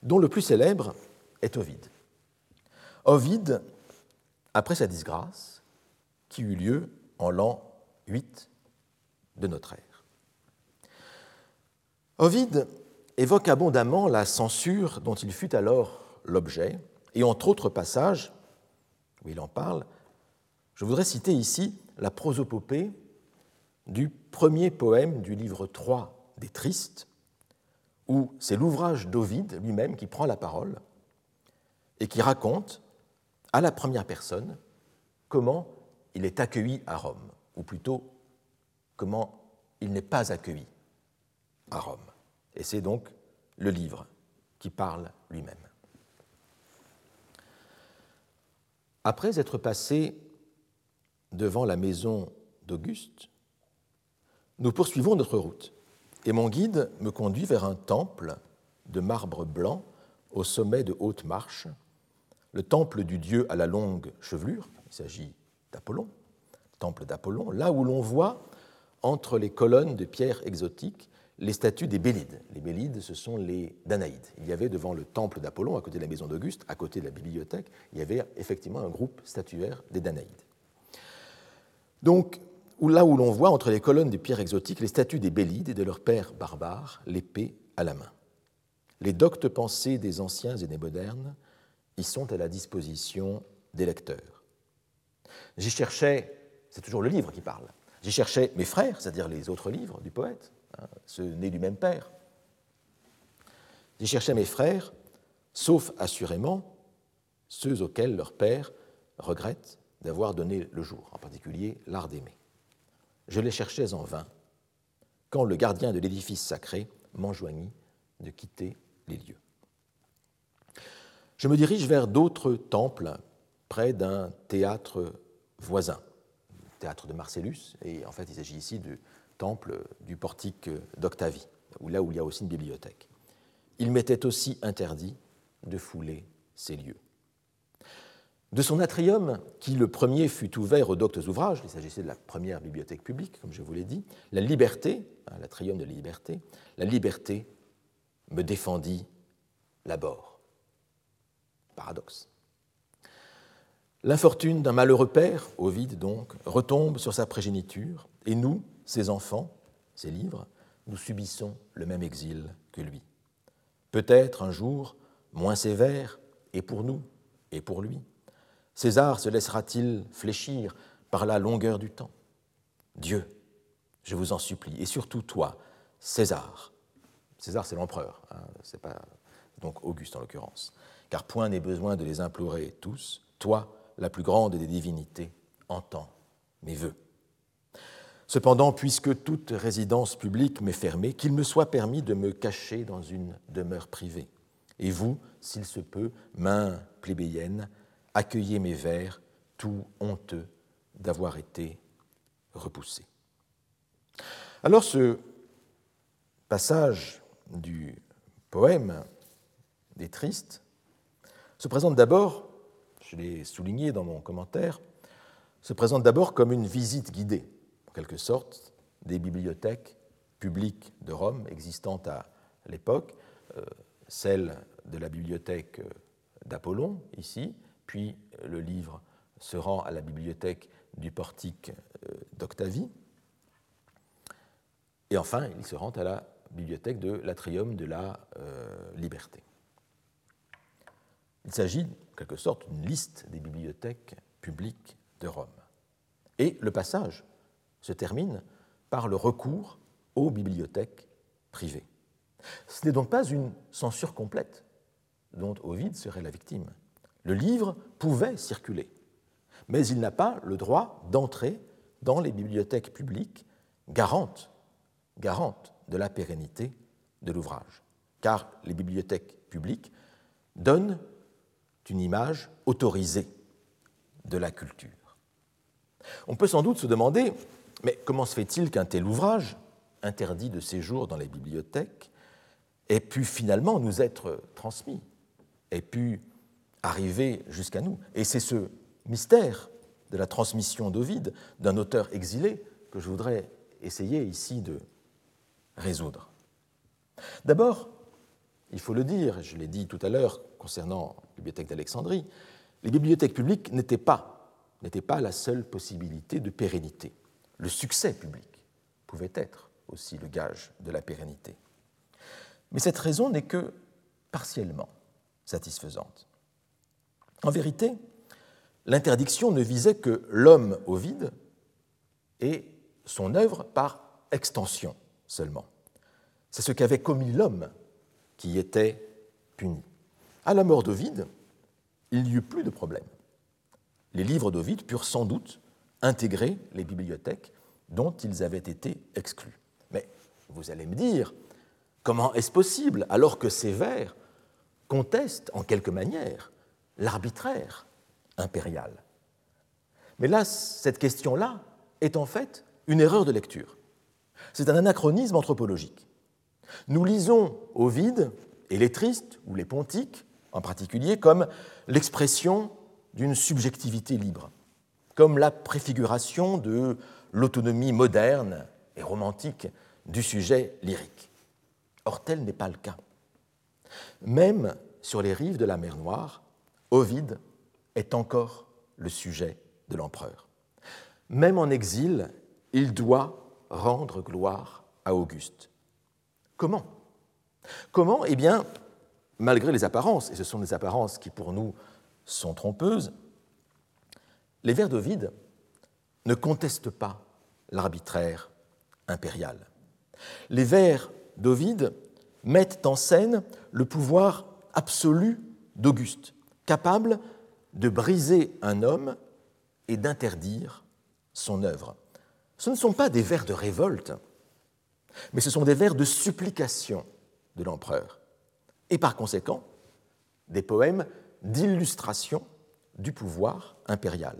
dont le plus célèbre est Ovide. Ovide, après sa disgrâce, qui eut lieu en l'an 8 de notre ère. Ovide évoque abondamment la censure dont il fut alors l'objet, et entre autres passages où il en parle, je voudrais citer ici la prosopopée du premier poème du livre 3 des Tristes, où c'est l'ouvrage d'Ovide lui-même qui prend la parole et qui raconte à la première personne comment il est accueilli à Rome, ou plutôt comment il n'est pas accueilli à Rome. Et c'est donc le livre qui parle lui-même. Après être passé devant la maison d'Auguste, nous poursuivons notre route, et mon guide me conduit vers un temple de marbre blanc au sommet de haute marche, le temple du dieu à la longue chevelure, il s'agit d'Apollon, temple d'Apollon, là où l'on voit entre les colonnes de pierre exotiques les statues des Bélides. Les Bélides, ce sont les Danaïdes. Il y avait devant le temple d'Apollon, à côté de la maison d'Auguste, à côté de la bibliothèque, il y avait effectivement un groupe statuaire des Danaïdes. Donc, là où l'on voit entre les colonnes de pierre exotiques les statues des Bélides et de leur père barbare, l'épée à la main. Les doctes pensées des anciens et des modernes y sont à la disposition des lecteurs. J'y cherchais, c'est toujours le livre qui parle, j'y cherchais mes frères, c'est-à-dire les autres livres du poète, hein, ceux nés du même père. J'y cherchais mes frères, sauf assurément ceux auxquels leur père regrette d'avoir donné le jour, en particulier l'art d'aimer. Je les cherchais en vain, quand le gardien de l'édifice sacré m'enjoignit de quitter les lieux. Je me dirige vers d'autres temples près d'un théâtre voisin, le théâtre de Marcellus, et en fait il s'agit ici du temple du portique d'Octavie, là où il y a aussi une bibliothèque. Il m'était aussi interdit de fouler ces lieux. De son atrium, qui le premier fut ouvert aux doctes ouvrages, il s'agissait de la première bibliothèque publique, comme je vous l'ai dit, la liberté, hein, l'atrium de la liberté, la liberté me défendit l'abord. Paradoxe. L'infortune d'un malheureux père, Ovide donc, retombe sur sa progéniture, et nous, ses enfants, ses livres, nous subissons le même exil que lui. Peut-être un jour moins sévère, et pour nous, et pour lui. César se laissera-t-il fléchir par la longueur du temps? Dieu, je vous en supplie, et surtout toi, César. César, c'est l'empereur, hein, c'est pas donc Auguste en l'occurrence, car point n'est besoin de les implorer tous. Toi, la plus grande des divinités, entends mes voeux. Cependant, puisque toute résidence publique m'est fermée, qu'il me soit permis de me cacher dans une demeure privée. Et vous, s'il se peut, main plébéienne, accueillez mes vers, tout honteux d'avoir été repoussé. Alors ce passage du poème des tristes se présente d'abord, je l'ai souligné dans mon commentaire, se présente d'abord comme une visite guidée, en quelque sorte, des bibliothèques publiques de Rome existantes à l'époque, euh, celle de la bibliothèque d'Apollon, ici, puis le livre se rend à la bibliothèque du portique euh, d'Octavie, et enfin, il se rend à la bibliothèque de l'Atrium de la euh, Liberté. Il s'agit, en quelque sorte, d'une liste des bibliothèques publiques de Rome. Et le passage se termine par le recours aux bibliothèques privées. Ce n'est donc pas une censure complète dont Ovide serait la victime. Le livre pouvait circuler, mais il n'a pas le droit d'entrer dans les bibliothèques publiques garantes, de la pérennité de l'ouvrage, car les bibliothèques publiques donnent une image autorisée de la culture. On peut sans doute se demander, mais comment se fait-il qu'un tel ouvrage, interdit de séjour dans les bibliothèques, ait pu finalement nous être transmis, ait pu arriver jusqu'à nous Et c'est ce mystère de la transmission d'Ovide, d'un auteur exilé, que je voudrais essayer ici de résoudre. D'abord, il faut le dire, je l'ai dit tout à l'heure concernant la bibliothèque d'Alexandrie, les bibliothèques publiques n'étaient pas, n'étaient pas la seule possibilité de pérennité. Le succès public pouvait être aussi le gage de la pérennité. Mais cette raison n'est que partiellement satisfaisante. En vérité, l'interdiction ne visait que l'homme au vide et son œuvre par extension seulement. C'est ce qu'avait commis l'homme qui était puni. À la mort d'Ovide, il n'y eut plus de problème. Les livres d'Ovide purent sans doute intégrer les bibliothèques dont ils avaient été exclus. Mais vous allez me dire, comment est-ce possible alors que ces vers contestent en quelque manière l'arbitraire impérial Mais là, cette question-là est en fait une erreur de lecture. C'est un anachronisme anthropologique. Nous lisons Ovide et les tristes, ou les pontiques en particulier, comme l'expression d'une subjectivité libre, comme la préfiguration de l'autonomie moderne et romantique du sujet lyrique. Or, tel n'est pas le cas. Même sur les rives de la mer Noire, Ovide est encore le sujet de l'empereur. Même en exil, il doit rendre gloire à Auguste. Comment? Comment? Eh bien, malgré les apparences, et ce sont des apparences qui pour nous sont trompeuses, les vers d'Ovide ne contestent pas l'arbitraire impérial. Les vers d'Ovide mettent en scène le pouvoir absolu d'Auguste, capable de briser un homme et d'interdire son œuvre. Ce ne sont pas des vers de révolte, mais ce sont des vers de supplication de l'empereur, et par conséquent des poèmes d'illustration du pouvoir impérial.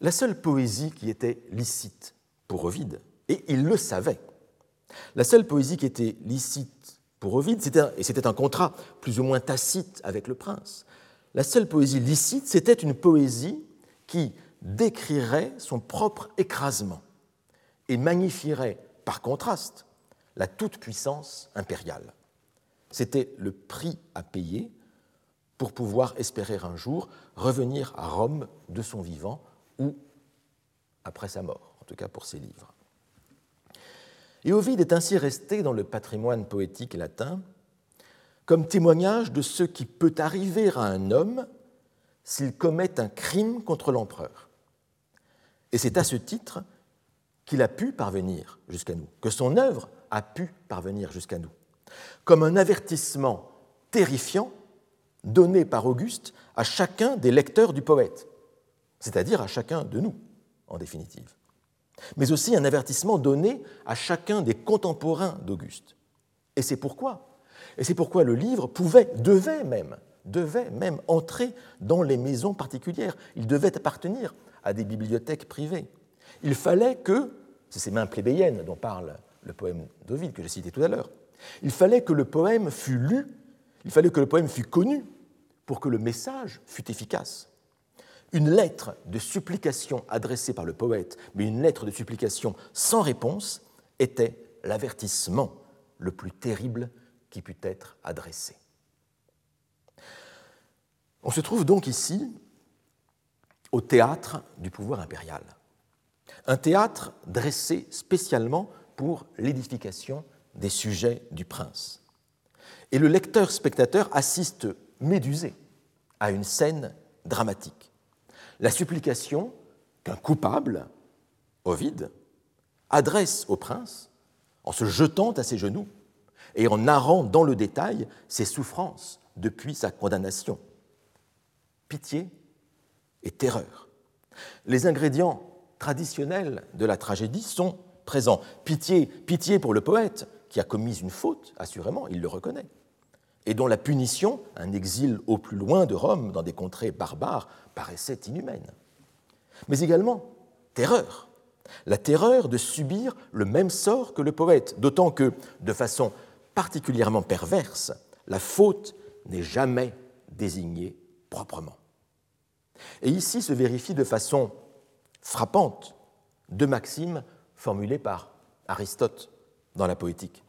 La seule poésie qui était licite pour Ovide, et il le savait, la seule poésie qui était licite pour Ovide, et c'était un contrat plus ou moins tacite avec le prince, la seule poésie licite, c'était une poésie qui décrirait son propre écrasement et magnifierait par contraste la toute-puissance impériale. C'était le prix à payer pour pouvoir espérer un jour revenir à Rome de son vivant ou après sa mort, en tout cas pour ses livres. Et Ovide est ainsi resté dans le patrimoine poétique latin comme témoignage de ce qui peut arriver à un homme s'il commet un crime contre l'empereur. Et c'est à ce titre qu'il a pu parvenir jusqu'à nous, que son œuvre a pu parvenir jusqu'à nous, comme un avertissement terrifiant donné par Auguste à chacun des lecteurs du poète, c'est-à-dire à chacun de nous, en définitive, mais aussi un avertissement donné à chacun des contemporains d'Auguste. Et c'est pourquoi, et c'est pourquoi le livre pouvait, devait même, devait même entrer dans les maisons particulières. Il devait appartenir à des bibliothèques privées. Il fallait que, c'est ces mains plébéiennes dont parle le poème d'Ovide que j'ai cité tout à l'heure, il fallait que le poème fût lu, il fallait que le poème fût connu pour que le message fût efficace. Une lettre de supplication adressée par le poète, mais une lettre de supplication sans réponse, était l'avertissement le plus terrible qui pût être adressé. On se trouve donc ici au théâtre du pouvoir impérial. Un théâtre dressé spécialement pour l'édification des sujets du prince. Et le lecteur-spectateur assiste médusé à une scène dramatique. La supplication qu'un coupable, Ovide, adresse au prince en se jetant à ses genoux et en narrant dans le détail ses souffrances depuis sa condamnation. Pitié et terreur. Les ingrédients traditionnels de la tragédie sont présents. Pitié, pitié pour le poète qui a commis une faute, assurément, il le reconnaît, et dont la punition, un exil au plus loin de Rome, dans des contrées barbares, paraissait inhumaine. Mais également terreur, la terreur de subir le même sort que le poète, d'autant que, de façon particulièrement perverse, la faute n'est jamais désignée proprement. Et ici se vérifie de façon frappante deux maximes formulées par Aristote dans la poétique.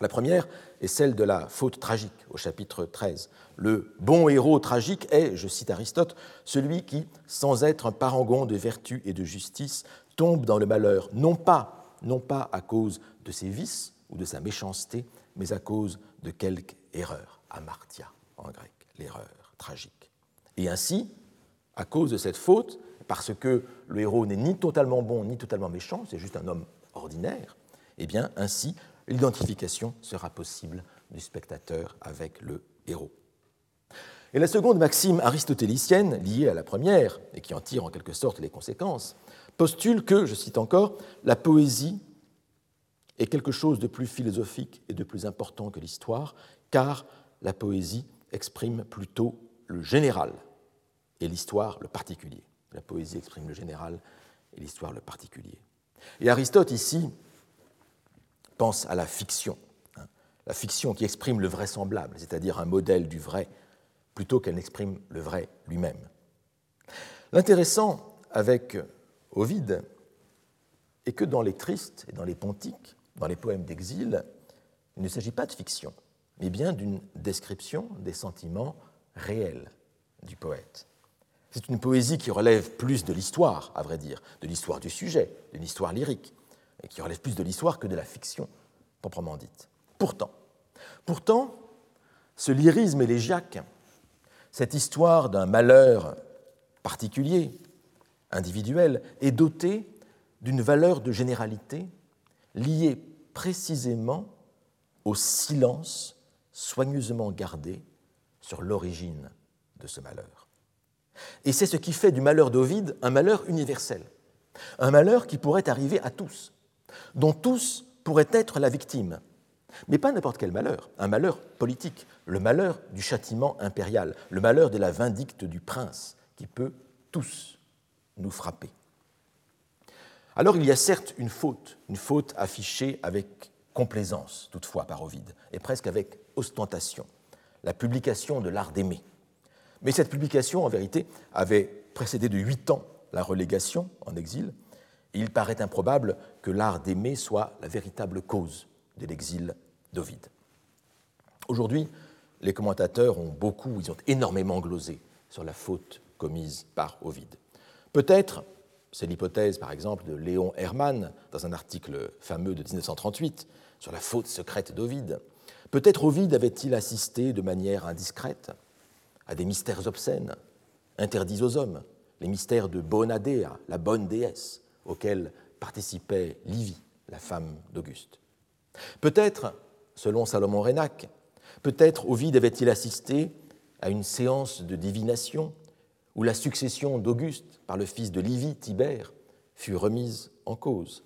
La première est celle de la faute tragique au chapitre 13. Le bon héros tragique est, je cite Aristote, celui qui, sans être un parangon de vertu et de justice, tombe dans le malheur, non pas, non pas à cause de ses vices ou de sa méchanceté, mais à cause de quelque erreur, amartia en grec, l'erreur tragique. Et ainsi, à cause de cette faute, parce que le héros n'est ni totalement bon ni totalement méchant, c'est juste un homme ordinaire, eh bien ainsi l'identification sera possible du spectateur avec le héros. Et la seconde maxime aristotélicienne, liée à la première, et qui en tire en quelque sorte les conséquences, postule que, je cite encore, la poésie est quelque chose de plus philosophique et de plus important que l'histoire, car la poésie exprime plutôt le général et l'histoire le particulier. La poésie exprime le général et l'histoire le particulier. Et Aristote, ici, pense à la fiction, hein, la fiction qui exprime le vraisemblable, c'est-à-dire un modèle du vrai, plutôt qu'elle n'exprime le vrai lui-même. L'intéressant avec Ovide est que dans les tristes et dans les pontiques, dans les poèmes d'exil, il ne s'agit pas de fiction, mais bien d'une description des sentiments réels du poète. C'est une poésie qui relève plus de l'histoire, à vrai dire, de l'histoire du sujet, d'une histoire lyrique, et qui relève plus de l'histoire que de la fiction proprement dite. Pourtant, pourtant, ce lyrisme élégiaque, cette histoire d'un malheur particulier, individuel, est doté d'une valeur de généralité liée précisément au silence soigneusement gardé sur l'origine de ce malheur. Et c'est ce qui fait du malheur d'Ovide un malheur universel, un malheur qui pourrait arriver à tous, dont tous pourraient être la victime, mais pas n'importe quel malheur, un malheur politique, le malheur du châtiment impérial, le malheur de la vindicte du prince, qui peut tous nous frapper. Alors il y a certes une faute, une faute affichée avec complaisance toutefois par Ovide, et presque avec ostentation, la publication de l'art d'aimer. Mais cette publication, en vérité, avait précédé de huit ans la relégation en exil, il paraît improbable que l'art d'aimer soit la véritable cause de l'exil d'Ovide. Aujourd'hui, les commentateurs ont beaucoup, ils ont énormément glosé sur la faute commise par Ovide. Peut-être, c'est l'hypothèse par exemple de Léon Hermann dans un article fameux de 1938 sur la faute secrète d'Ovide, peut-être Ovide avait-il assisté de manière indiscrète à des mystères obscènes, interdits aux hommes, les mystères de Bonadea, la bonne déesse, auxquels participait Livie, la femme d'Auguste. Peut-être, selon Salomon Rénac, peut-être Ovide avait-il assisté à une séance de divination où la succession d'Auguste par le fils de Livie, Tibère, fut remise en cause.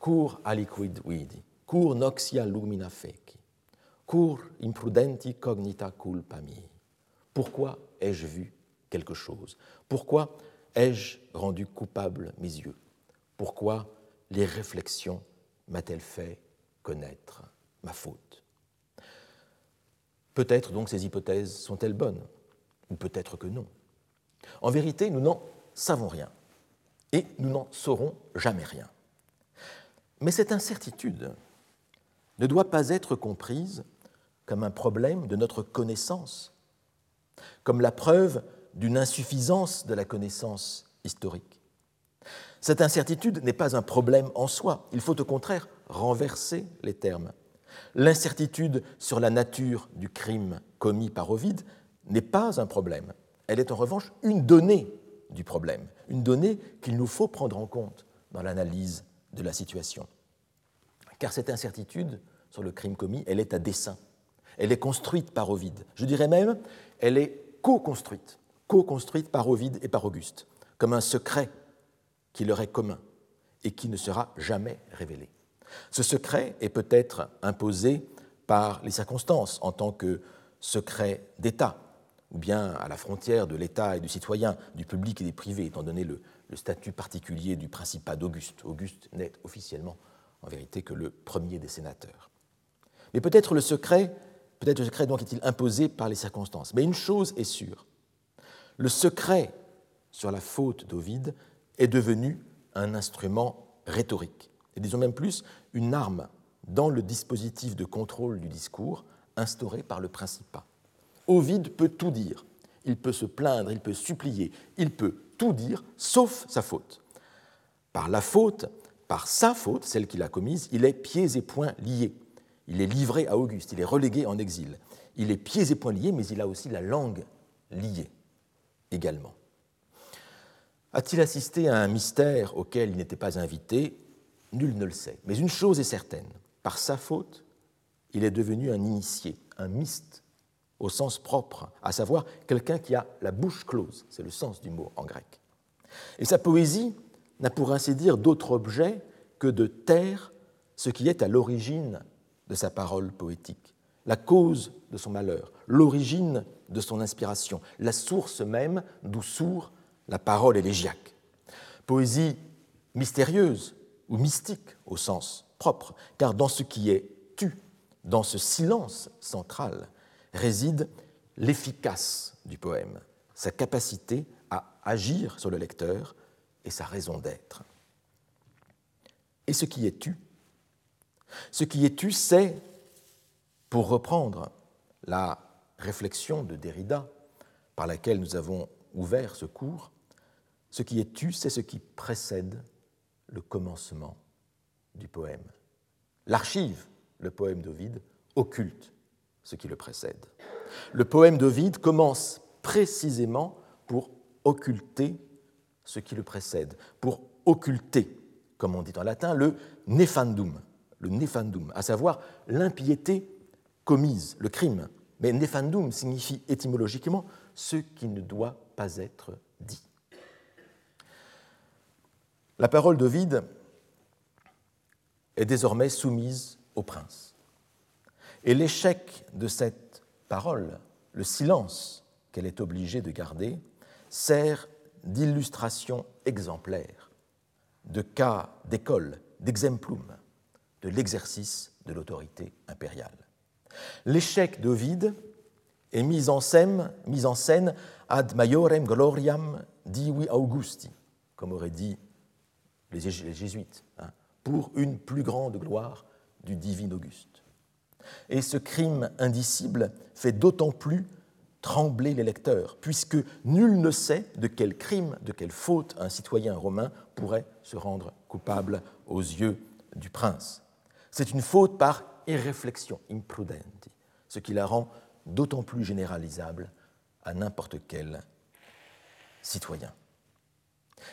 Cur aliquid vidi, cur noxia lumina feci, cur imprudenti cognita culpa mi. Pourquoi ai-je vu quelque chose? Pourquoi ai-je rendu coupable mes yeux? Pourquoi les réflexions m'a-t-elle fait connaître ma faute? Peut-être donc ces hypothèses sont-elles bonnes, ou peut-être que non. En vérité, nous n'en savons rien, et nous n'en saurons jamais rien. Mais cette incertitude ne doit pas être comprise comme un problème de notre connaissance, comme la preuve d'une insuffisance de la connaissance historique. Cette incertitude n'est pas un problème en soi, il faut au contraire renverser les termes. L'incertitude sur la nature du crime commis par Ovide n'est pas un problème, elle est en revanche une donnée du problème, une donnée qu'il nous faut prendre en compte dans l'analyse de la situation. Car cette incertitude sur le crime commis, elle est à dessein, elle est construite par Ovide. Je dirais même, elle est co-construite co-construite par Ovide et par Auguste, comme un secret qui leur est commun et qui ne sera jamais révélé. Ce secret est peut-être imposé par les circonstances en tant que secret d'État, ou bien à la frontière de l'État et du citoyen, du public et des privés, étant donné le, statut particulier du principat d'Auguste. Auguste, n'est officiellement, en vérité, que le premier des sénateurs. Mais peut-être le secret, peut-être le secret donc est-il imposé par les circonstances. Mais une chose est sûre, le secret sur la faute d'Ovide est devenu un instrument rhétorique, et disons même plus, une arme dans le dispositif de contrôle du discours instauré par le Principat. Ovide peut tout dire, il peut se plaindre, il peut supplier, il peut tout dire, sauf sa faute. Par la faute, par sa faute, celle qu'il a commise, il est pieds et poings liés. Il est livré à Auguste, il est relégué en exil. Il est pieds et poings liés, mais il a aussi la langue liée également. A-t-il assisté à un mystère auquel il n'était pas invité? Nul ne le sait. Mais une chose est certaine, par sa faute, il est devenu un initié, un myste, au sens propre, à savoir quelqu'un qui a la bouche close, c'est le sens du mot en grec. Et sa poésie n'a pour ainsi dire d'autre objet que de taire ce qui est à l'origine de sa parole poétique, la cause de son malheur, l'origine de son inspiration, la source même d'où sourd la parole élégiaque. poésie mystérieuse ou mystique au sens propre, car dans ce qui est tu, dans ce silence central, réside l'efficace du poème, sa capacité à agir sur le lecteur et sa raison d'être. Et ce qui est tu Ce qui est tu, c'est, pour reprendre la réflexion de Derrida par laquelle nous avons ouvert ce cours, ce qui est tu, c'est ce qui précède le commencement du poème. L'archive, le poème d'Ovide, occulte ce qui le précède. Le poème d'Ovide commence précisément pour occulter ce qui le précède, pour occulter, comme on dit en latin, le nefandum, le nefandum, à savoir l'impiété commise, le crime. Mais nefandum signifie étymologiquement ce qui ne doit pas être dit. La parole d'Ovide est désormais soumise au prince. Et l'échec de cette parole, le silence qu'elle est obligée de garder, sert d'illustration exemplaire, de cas d'école, d'exemplum, de l'exercice de l'autorité impériale. L'échec d'Ovide est mis en, scène, en scène ad maiorem gloriam divi Augusti, comme aurait dit les jésuites, hein, pour une plus grande gloire du divin Auguste. Et ce crime indicible fait d'autant plus trembler les lecteurs, puisque nul ne sait de quel crime, de quelle faute un citoyen romain pourrait se rendre coupable aux yeux du prince. C'est une faute par irréflexion, imprudenti, ce qui la rend d'autant plus généralisable à n'importe quel citoyen.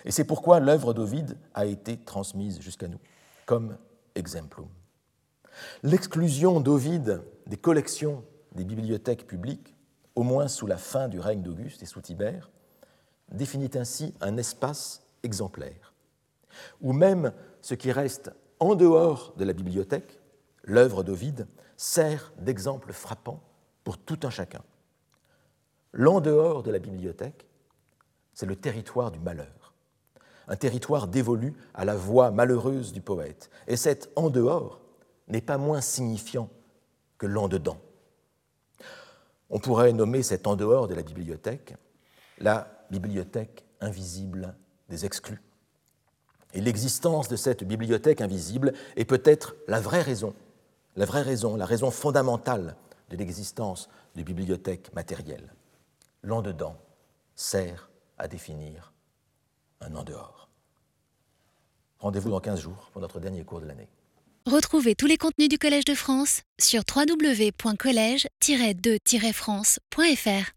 Et c'est pourquoi l'œuvre d'Ovide a été transmise jusqu'à nous comme exemplum. L'exclusion d'Ovide des collections des bibliothèques publiques, au moins sous la fin du règne d'Auguste et sous Tibère, définit ainsi un espace exemplaire, où même ce qui reste en dehors de la bibliothèque, l'œuvre d'Ovide, sert d'exemple frappant pour tout un chacun. L'en dehors de la bibliothèque, c'est le territoire du malheur un territoire dévolu à la voix malheureuse du poète. Et cet en dehors n'est pas moins signifiant que l'en dedans. On pourrait nommer cet en dehors de la bibliothèque la bibliothèque invisible des exclus. Et l'existence de cette bibliothèque invisible est peut-être la vraie raison, la vraie raison, la raison fondamentale de l'existence de bibliothèques matérielles. L'en dedans sert à définir un en dehors. Rendez-vous dans 15 jours pour notre dernier cours de l'année. Retrouvez tous les contenus du Collège de France sur www.colège-2-france.fr.